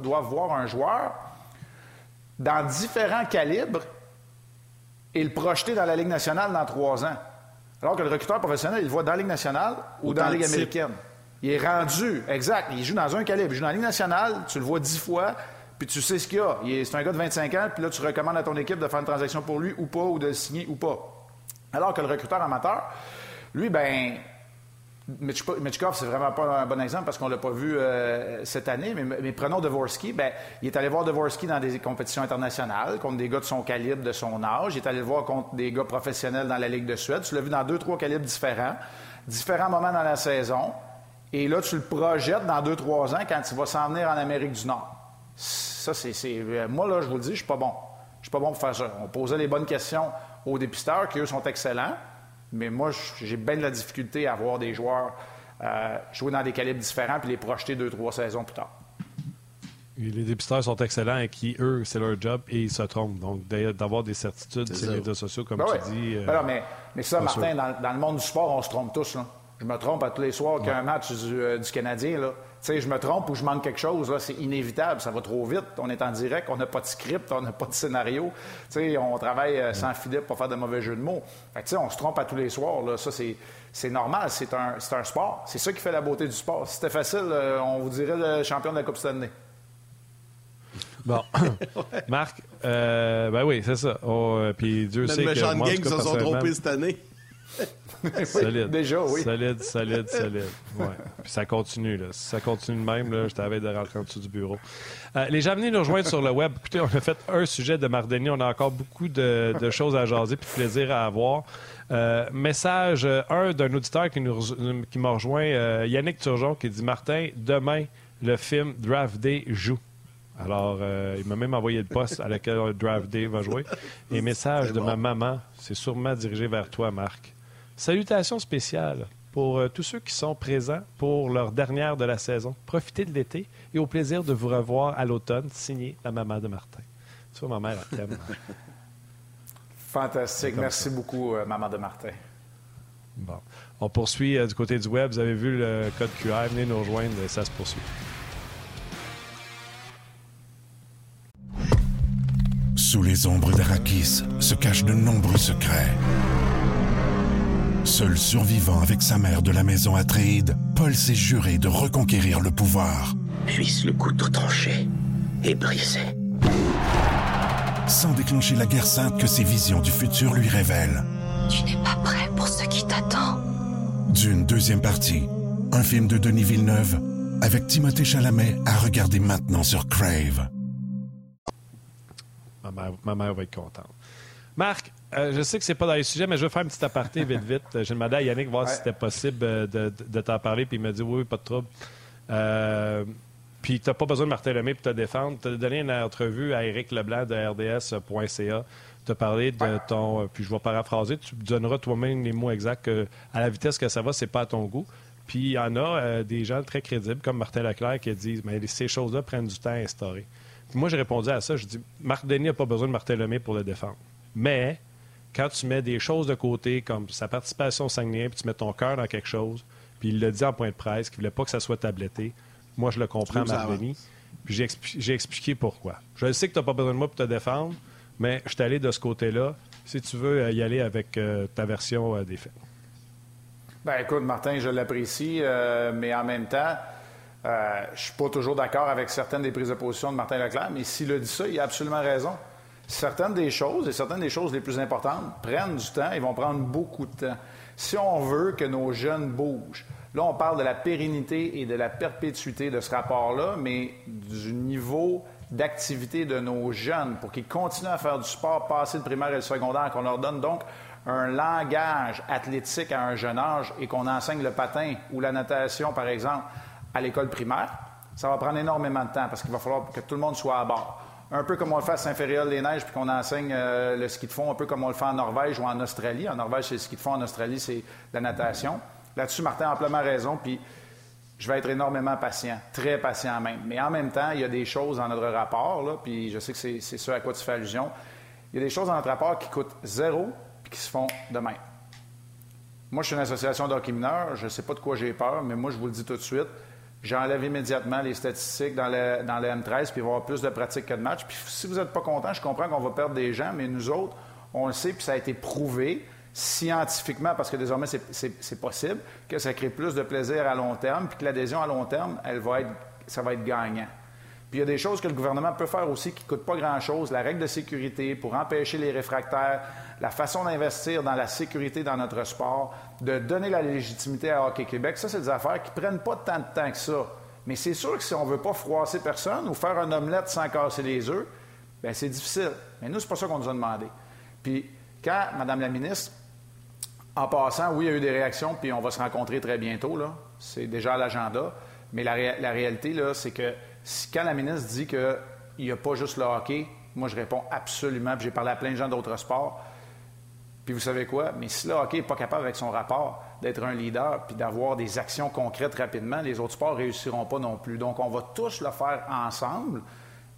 doivent voir un joueur dans différents calibres et le projeter dans la Ligue nationale dans trois ans. Alors que le recruteur professionnel, il le voit dans la Ligue nationale ou, dans la Ligue américaine. Il est rendu, exact. Il joue dans un calibre. Il joue dans la Ligue nationale, tu le vois dix fois, puis tu sais ce qu'il a. C'est un gars de 25 ans, puis là, tu recommandes à ton équipe de faire une transaction pour lui ou pas, ou de le signer ou pas. Alors que le recruteur amateur, lui, ben Mitchkov, c'est vraiment pas un bon exemple parce qu'on l'a pas vu euh, cette année, mais, prenons Dvorsky. Ben, il est allé voir Dvorsky dans des compétitions internationales contre des gars de son calibre, de son âge. Il est allé le voir contre des gars professionnels dans la Ligue de Suède. Tu l'as vu dans deux, trois calibres différents, différents moments dans la saison. Et là, tu le projettes dans deux, trois ans quand il va s'en venir en Amérique du Nord. Ça, c'est. Euh, moi, là, je vous le dis, je suis pas bon. Je suis pas bon pour faire ça. On posait les bonnes questions aux dépisteurs, qui eux sont excellents. Mais moi, j'ai bien de la difficulté à voir des joueurs euh, jouer dans des calibres différents puis les projeter deux, trois saisons plus tard. Les dépisteurs sont excellents et qui, eux, c'est leur job et ils se trompent. Donc, d'avoir des certitudes sur les réseaux sociaux, comme ben tu dis. Euh, ben mais, mais, ça, Martin, dans, le monde du sport, on se trompe tous. Là. Je me trompe à tous les soirs qu'il y a un match du, euh, du Canadien. Là sais, je me trompe ou je manque quelque chose, là, c'est inévitable, ça va trop vite. On est en direct, on n'a pas de script, on n'a pas de scénario. Tu sais, on travaille euh, sans filet pour faire de mauvais jeux de mots. Fait tu sais, on se trompe à tous les soirs, là. Ça, c'est, normal, c'est un, un sport. C'est ça qui fait la beauté du sport. Si c'était facile, euh, on vous dirait le champion de la Coupe Stanley. Bon. [laughs] Marc, euh, ben oui, c'est ça. Oh, puis Dieu sait que. Moi, gang se sont trompés cette année. [laughs] solide. Déjà, oui. Solide, solide, solide. Ouais. Puis ça continue. Là. Si ça continue de même, là, je t'avais de rentrer en dessous du bureau. Euh, les gens nous rejoindre sur le web. Écoutez, on a fait un sujet de Mardini. On a encore beaucoup de, de choses à jaser puis de plaisir à avoir. Euh, message euh, un d'un auditeur qui, nous, qui m'a rejoint, euh, Yannick Turgeon, qui dit Martin, demain, le film Draft Day joue. Alors, euh, il m'a même envoyé le poste à lequel Draft Day va jouer. Et message de ma maman, c'est sûrement dirigé vers toi, Marc. Salutations spéciales pour euh, tous ceux qui sont présents pour leur dernière de la saison. Profitez de l'été et au plaisir de vous revoir à l'automne, signé la maman de Martin. Tu vois, ma mère, elle t'aime. [laughs] Fantastique. Merci beaucoup, euh, maman de Martin. Bon. On poursuit euh, du côté du web. Vous avez vu le code QR. Venez nous rejoindre. Ça se poursuit. Sous les ombres d'Arakis se cachent de nombreux secrets. Seul survivant avec sa mère de la maison Atréide, Paul s'est juré de reconquérir le pouvoir. Puisse le couteau tranché et brisé. Sans déclencher la guerre sainte que ses visions du futur lui révèlent. Tu n'es pas prêt pour ce qui t'attend. D'une deuxième partie, un film de Denis Villeneuve avec Timothée Chalamet à regarder maintenant sur Crave. Ma mère, ma mère va être contente. Marc, euh, je sais que c'est pas dans les sujets, mais je vais faire un petit aparté [laughs] vite, vite. J'ai demandé à Yannick voir si c'était possible euh, de, de- de t'en parler, puis il m'a dit oui, oui, pas de trouble. Euh, puis tu n'as pas besoin de Martin Lemay pour te défendre. Tu as donné une entrevue à Éric Leblanc de RDS.ca. Tu as parlé de ton. Puis je vais paraphraser, tu donneras toi-même les mots exacts. que, à la vitesse que ça va, c'est pas à ton goût. Puis il y en a euh, des gens très crédibles, comme Martin Leclerc, qui disent Mais ces choses-là prennent du temps à instaurer. Puis moi, j'ai répondu à ça. Je dis Marc Denis n'a pas besoin de Martin Lemay pour le défendre. Mais quand tu mets des choses de côté, comme sa participation au Saguenay, puis tu mets ton cœur dans quelque chose, puis il l'a dit en point de presse, qu'il ne voulait pas que ça soit tabletté, moi, je le comprends, trouves que ça Marc avance? Denis. Puis j'ai expli- j'ai expliqué pourquoi. Je sais que tu n'as pas besoin de moi pour te défendre, mais je suis allé de ce côté-là. Si tu veux euh, y aller avec euh, ta version euh, des faits. Ben écoute, Martin, je l'apprécie, euh, mais en même temps, euh, je suis pas toujours d'accord avec certaines des prises de position de Martin Leclerc, mais s'il a dit ça, il a absolument raison. Certaines des choses, et certaines des choses les plus importantes, prennent du temps et vont prendre beaucoup de temps. Si on veut que nos jeunes bougent, là, on parle de la pérennité et de la perpétuité de ce rapport-là, mais du niveau d'activité de nos jeunes pour qu'ils continuent à faire du sport, passer le primaire et le secondaire, qu'on leur donne donc un langage athlétique à un jeune âge et qu'on enseigne le patin ou la natation, par exemple, à l'école primaire, ça va prendre énormément de temps parce qu'il va falloir que tout le monde soit à bord. Un peu comme on le fait à Saint-Fériol-les-Neiges, puis qu'on enseigne euh, le ski de fond, un peu comme on le fait en Norvège ou en Australie. En Norvège, c'est le ski de fond, en Australie, c'est la natation. Là-dessus, Martin a amplement raison, puis je vais être énormément patient, très patient même. Mais en même temps, il y a des choses dans notre rapport, puis je sais que c'est ce à quoi tu fais allusion. Il y a des choses dans notre rapport qui coûtent zéro puis qui se font de même. Moi, je suis une association d'hockey mineur. Je ne sais pas de quoi j'ai peur, mais moi, je vous le dis tout de suite. J'enlève immédiatement les statistiques dans le, dans le M13 puis il va y avoir plus de pratiques que de matchs. Puis si vous n'êtes pas content, je comprends qu'on va perdre des gens, mais nous autres, on le sait, puis ça a été prouvé scientifiquement, parce que désormais, c'est- possible, que ça crée plus de plaisir à long terme, puis que l'adhésion à long terme, elle va être, ça va être gagnant. Puis il y a des choses que le gouvernement peut faire aussi qui ne coûtent pas grand-chose. La règle de sécurité pour empêcher les réfractaires, la façon d'investir dans la sécurité dans notre sport, de donner la légitimité à Hockey Québec, ça, c'est des affaires qui ne prennent pas tant de temps que ça. Mais c'est sûr que si on ne veut pas froisser personne ou faire un omelette sans casser les œufs, bien, c'est difficile. Mais nous, c'est pas ça qu'on nous a demandé. Puis quand, Mme la ministre, en passant, oui, il y a eu des réactions, puis on va se rencontrer très bientôt. C'est déjà l'agenda. Mais la réalité, là, c'est que si- quand la ministre dit qu'il n'y a pas juste le hockey, moi, je réponds absolument. Puis j'ai parlé à plein de gens d'autres sports. Puis vous savez quoi? Mais si le hockey n'est pas capable, avec son rapport, d'être un leader puis d'avoir des actions concrètes rapidement, les autres sports ne réussiront pas non plus. Donc, on va tous le faire ensemble.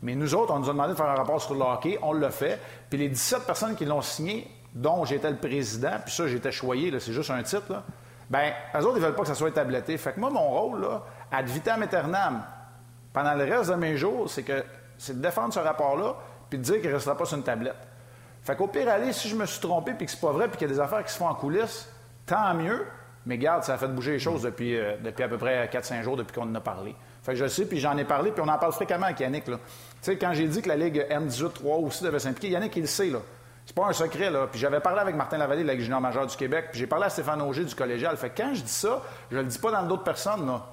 Mais nous autres, on nous a demandé de faire un rapport sur le hockey. On l'a fait. Puis les 17 personnes qui l'ont signé, dont j'étais le président, puis ça, j'étais choyé, c'est juste un titre, là, bien, eux autres, ils veulent pas que ça soit tabletté. Fait que moi, mon rôle, là, ad vitam aeternam, pendant le reste de mes jours, c'est que c'est de défendre ce rapport-là puis de dire qu'il ne restera pas sur une tablette. Fait qu'au pire, aller, si je me suis trompé puis que c'est pas vrai puis qu'il y a des affaires qui se font en coulisses, tant mieux. Mais garde, ça a fait bouger les choses depuis, euh, depuis à peu près 4-5 jours depuis qu'on en a parlé. Fait que je sais, puis j'en ai parlé, puis on en parle fréquemment avec Yannick. Tu sais, quand j'ai dit que la Ligue M18-3 aussi devait s'impliquer, Yannick, il le sait. Là. C'est pas un secret, là. Puis j'avais parlé avec Martin Lavallée, le junior majeur du Québec, puis j'ai parlé à Stéphane Auger du collégial. Fait que quand je dis ça, je le dis pas dans d'autres personnes, là.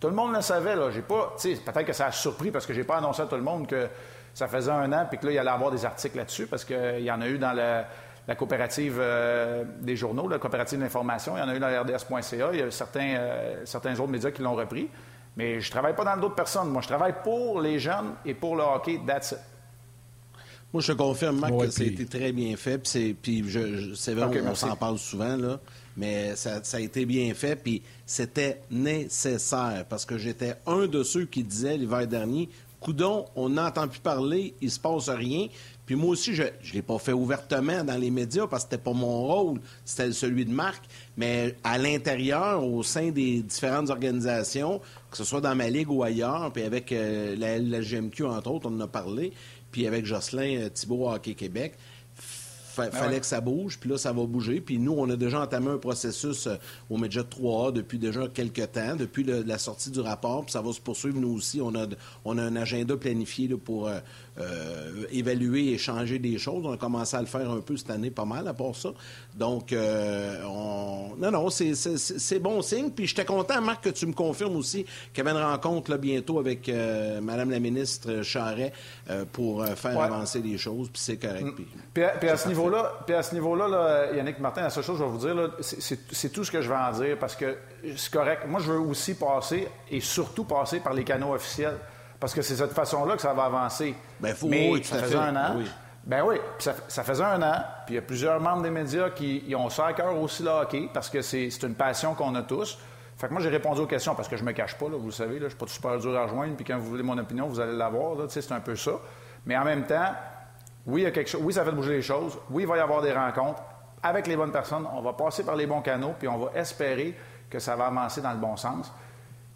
Tout le monde le savait, là. J'ai pas. Tu sais, peut-être que ça a surpris parce que j'ai pas annoncé à tout le monde que ça faisait un an, puis que là, il allait avoir des articles là-dessus, parce qu'il y en a eu dans la coopérative euh, des journaux, la coopérative d'information, il y en a eu dans RDS.ca, il y a certains, euh, certains autres médias qui l'ont repris. Mais je travaille pas dans d'autres personnes. Moi, je travaille pour les jeunes et pour le hockey, that's it. Moi, je te confirme, Marc, que ça a été très bien fait. Puis, puis c'est vrai, on, s'en parle souvent, là, mais ça, ça, a été bien fait. Puis c'était nécessaire parce que j'étais un de ceux qui disaient l'hiver dernier Coudon, on n'entend plus parler, il se passe rien. Puis moi aussi, je ne l'ai pas fait ouvertement dans les médias parce que c'était pas mon rôle, c'était celui de Marc. Mais à l'intérieur, au sein des différentes organisations, que ce soit dans ma ligue ou ailleurs, puis avec euh, la, GMQ, entre autres, on en a parlé, puis avec Jocelyn euh, Thibault Hockey Québec, ben fallait que ça bouge, puis là, ça va bouger. Puis nous, on a déjà entamé un processus euh, au Medjet 3A depuis déjà quelques temps, depuis la sortie du rapport, puis ça va se poursuivre. Nous aussi, on a, on a un agenda planifié pour euh, euh, évaluer et changer des choses. On a commencé à le faire un peu cette année, pas mal à part ça. Donc, on... non, non, c'est bon signe. Puis j'étais content, Marc, que tu me confirmes aussi qu'il y avait une rencontre là, bientôt avec Mme la ministre Charret pour faire avancer les choses, puis c'est correct. Mm. Puis, à ce niveau puis à ce niveau-là, Yannick Martin, la seule chose que je vais vous dire, c'est tout ce que je vais en dire parce que c'est correct. Moi, je veux aussi passer et surtout passer par les canaux officiels parce que c'est cette façon-là que ça va avancer. Faut, Mais oui, ça faisait un an. Oui. Ben oui, ça, faisait un an, puis il y a plusieurs membres des médias qui ont ça à cœur aussi, le hockey, parce que c'est une passion qu'on a tous. Fait que moi, j'ai répondu aux questions parce que je me cache pas, vous le savez, là, je suis pas super dur à rejoindre, puis quand vous voulez mon opinion, vous allez l'avoir, c'est un peu ça. Mais en même temps, oui, il y a quelque chose. Oui, ça fait bouger les choses. Oui, il va y avoir des rencontres avec les bonnes personnes. On va passer par les bons canaux, puis on va espérer que ça va avancer dans le bon sens.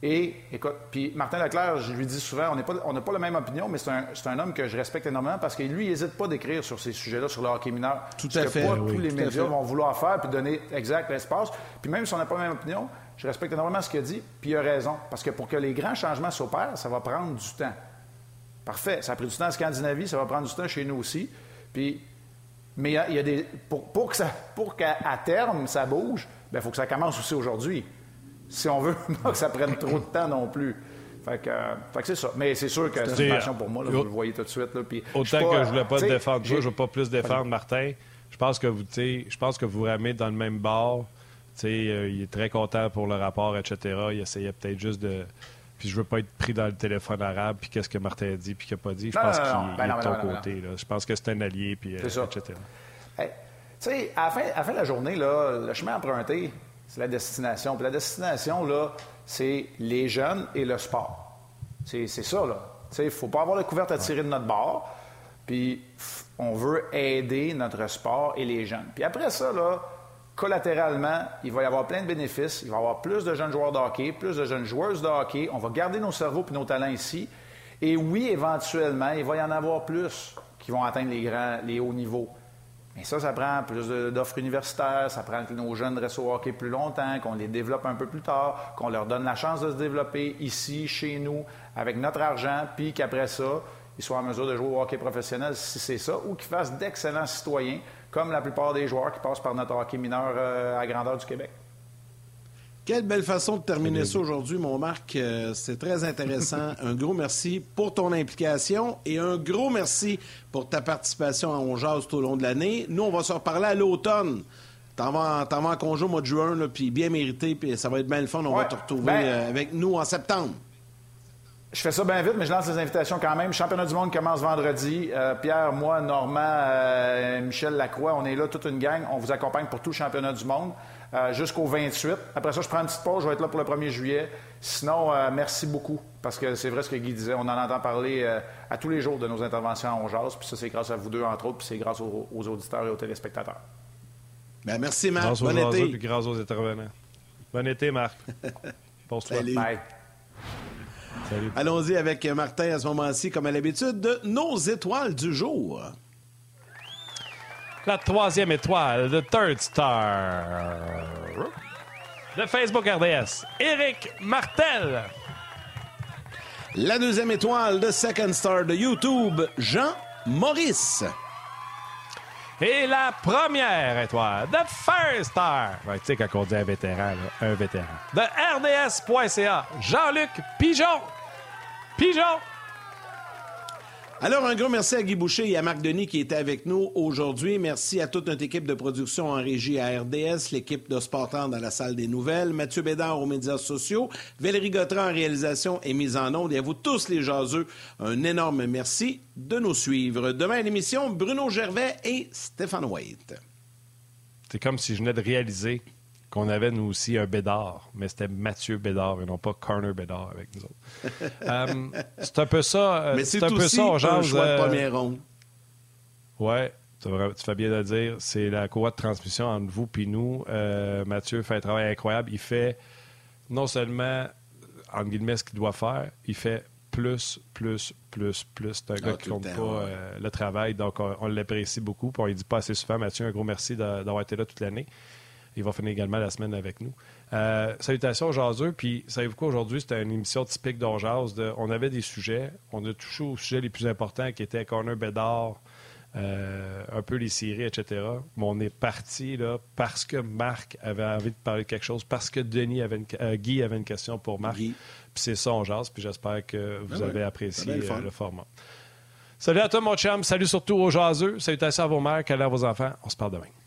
Et, écoute, puis Martin Leclerc, je lui dis souvent, on n'a pas, pas la même opinion, mais c'est un, un, homme que je respecte énormément parce que lui, il n'hésite pas d'écrire sur ces sujets-là, sur le hockey mineur. Tout à fait. Pas tous les médias vont vouloir faire puis donner exact l'espace. Puis même si on n'a pas la même opinion, je respecte énormément ce qu'il a dit, puis il a raison. Parce que pour que les grands changements s'opèrent, ça va prendre du temps. Parfait. Ça a pris du temps en Scandinavie, ça va prendre du temps chez nous aussi. Puis, mais il y, a, des. Pour, pour que ça, pour qu'à terme, ça bouge, il ben, faut que ça commence aussi aujourd'hui. Si on veut pas [laughs] que ça prenne trop de temps non plus. Fait que, que c'est ça. Mais c'est sûr que c'est une passion pour moi, là, vous le voyez tout de suite. Là, puis, autant que je ne voulais pas te défendre je ne veux pas plus défendre Martin. Je pense que vous, je pense que vous ramez dans le même bord. Euh, il est très content pour le rapport, etc. Il essayait peut-être juste de, puis je veux pas être pris dans le téléphone arabe, puis qu'est-ce que Martin a dit, puis qu'il n'a pas dit. Je pense qu'il ben est de ton côté. Là. Je pense que c'est un allié, puis euh, etc. tu sais, à, la fin de la journée, là, le chemin emprunté, c'est la destination. Puis la destination, là, c'est les jeunes et le sport. C'est ça, là. Il ne faut pas avoir la couverte à tirer de notre bord. Puis on veut aider notre sport et les jeunes. Puis après ça, là, collatéralement, il va y avoir plein de bénéfices. Il va y avoir plus de jeunes joueurs de hockey, plus de jeunes joueuses de hockey. On va garder nos cerveaux et nos talents ici. Et oui, éventuellement, il va y en avoir plus qui vont atteindre les grands, les hauts niveaux. Mais ça, ça prend plus d'offres universitaires, ça prend que nos jeunes restent au hockey plus longtemps, qu'on les développe un peu plus tard, qu'on leur donne la chance de se développer ici, chez nous, avec notre argent, puis qu'après ça, ils soient en mesure de jouer au hockey professionnel si c'est ça, ou qu'ils fassent d'excellents citoyens comme la plupart des joueurs qui passent par notre hockey mineur euh, à grandeur du Québec. Quelle belle façon de terminer ça aujourd'hui, mon Marc. Euh, c'est très intéressant. [laughs] un gros merci pour ton implication et un gros merci pour ta participation à On tout au long de l'année. Nous, on va se reparler à l'automne. T'en vas, en congé au mois de juin, puis bien mérité, puis ça va être bien le fun. On va te retrouver ben, euh, avec nous en septembre. Je fais ça bien vite, mais je lance les invitations quand même. Championnat du monde commence vendredi. Euh, Pierre, moi, Normand, euh, Michel Lacroix, on est là, toute une gang. On vous accompagne pour tout le championnat du monde euh, jusqu'au 28. Après ça, je prends une petite pause. Je vais être là pour le 1er juillet. Sinon, merci beaucoup. Parce que c'est vrai ce que Guy disait. On en entend parler à tous les jours de nos interventions en Jazz. Puis ça, c'est grâce à vous deux, entre autres. Puis c'est grâce aux, auditeurs et aux téléspectateurs. Bien, merci, Marc. bon été. Puis grâce aux intervenants. Bon été, Marc. [laughs] Bonsoir. Bye. Allons-y avec Martin à ce moment-ci, comme à l'habitude, de nos étoiles du jour. La troisième étoile, de Third Star. De Facebook RDS, Eric Martel. La deuxième étoile de Second Star de YouTube, Jean Maurice. Et la première étoile, The First Star, ouais, tu sais, quand on dit un vétéran, là, un vétéran, de RDS.ca, Jean-Luc Pigeon. Pigeon! Alors, un gros merci à Guy Boucher et à Marc Denis qui étaient avec nous aujourd'hui. Merci à toute notre équipe de production en régie à RDS, l'équipe de Sportant dans la salle des nouvelles, Mathieu Bédard aux médias sociaux, Valérie Gautran en réalisation et mise en onde. Et à vous tous les jaseux, un énorme merci de nous suivre. Demain à l'émission, Bruno Gervais et Stéphane White. C'est comme si je venais de réaliser qu'on avait nous aussi un Bédard, mais c'était Mathieu Bédard et non pas Corner Bédard avec nous autres. [laughs] euh, c'est un peu ça. Euh, mais c'est un peu ça, genre. choix de première ronde. Ouais, tu fais bien de le dire. C'est la courroie de transmission entre vous et nous. Euh, Mathieu fait un travail incroyable. Il fait non seulement, entre guillemets, ce qu'il doit faire, il fait plus, plus, plus, plus. C'est un gars ah, qui compte pas euh, le travail, donc on, on l'apprécie beaucoup. On ne dit pas assez souvent, Mathieu, un gros merci d'avoir été là toute l'année. Il va finir également la semaine avec nous. Euh, salutations aux jaseux. Puis, savez-vous quoi, aujourd'hui, c'était une émission typique d'Orjaz. On avait des sujets. On a touché aux sujets les plus importants qui étaient Corner Bédard, euh, un peu les séries, etc. Mais on est parti là, parce que Marc avait envie de parler de quelque chose, parce que Denis avait euh, Guy avait une question pour Marc. Puis c'est ça, on jase. Puis j'espère que vous ah avez apprécié le, format. Salut à toi, mon chum. Salut surtout aux jaseux. Salutations à vos mères, câlins à vos enfants. On se parle demain.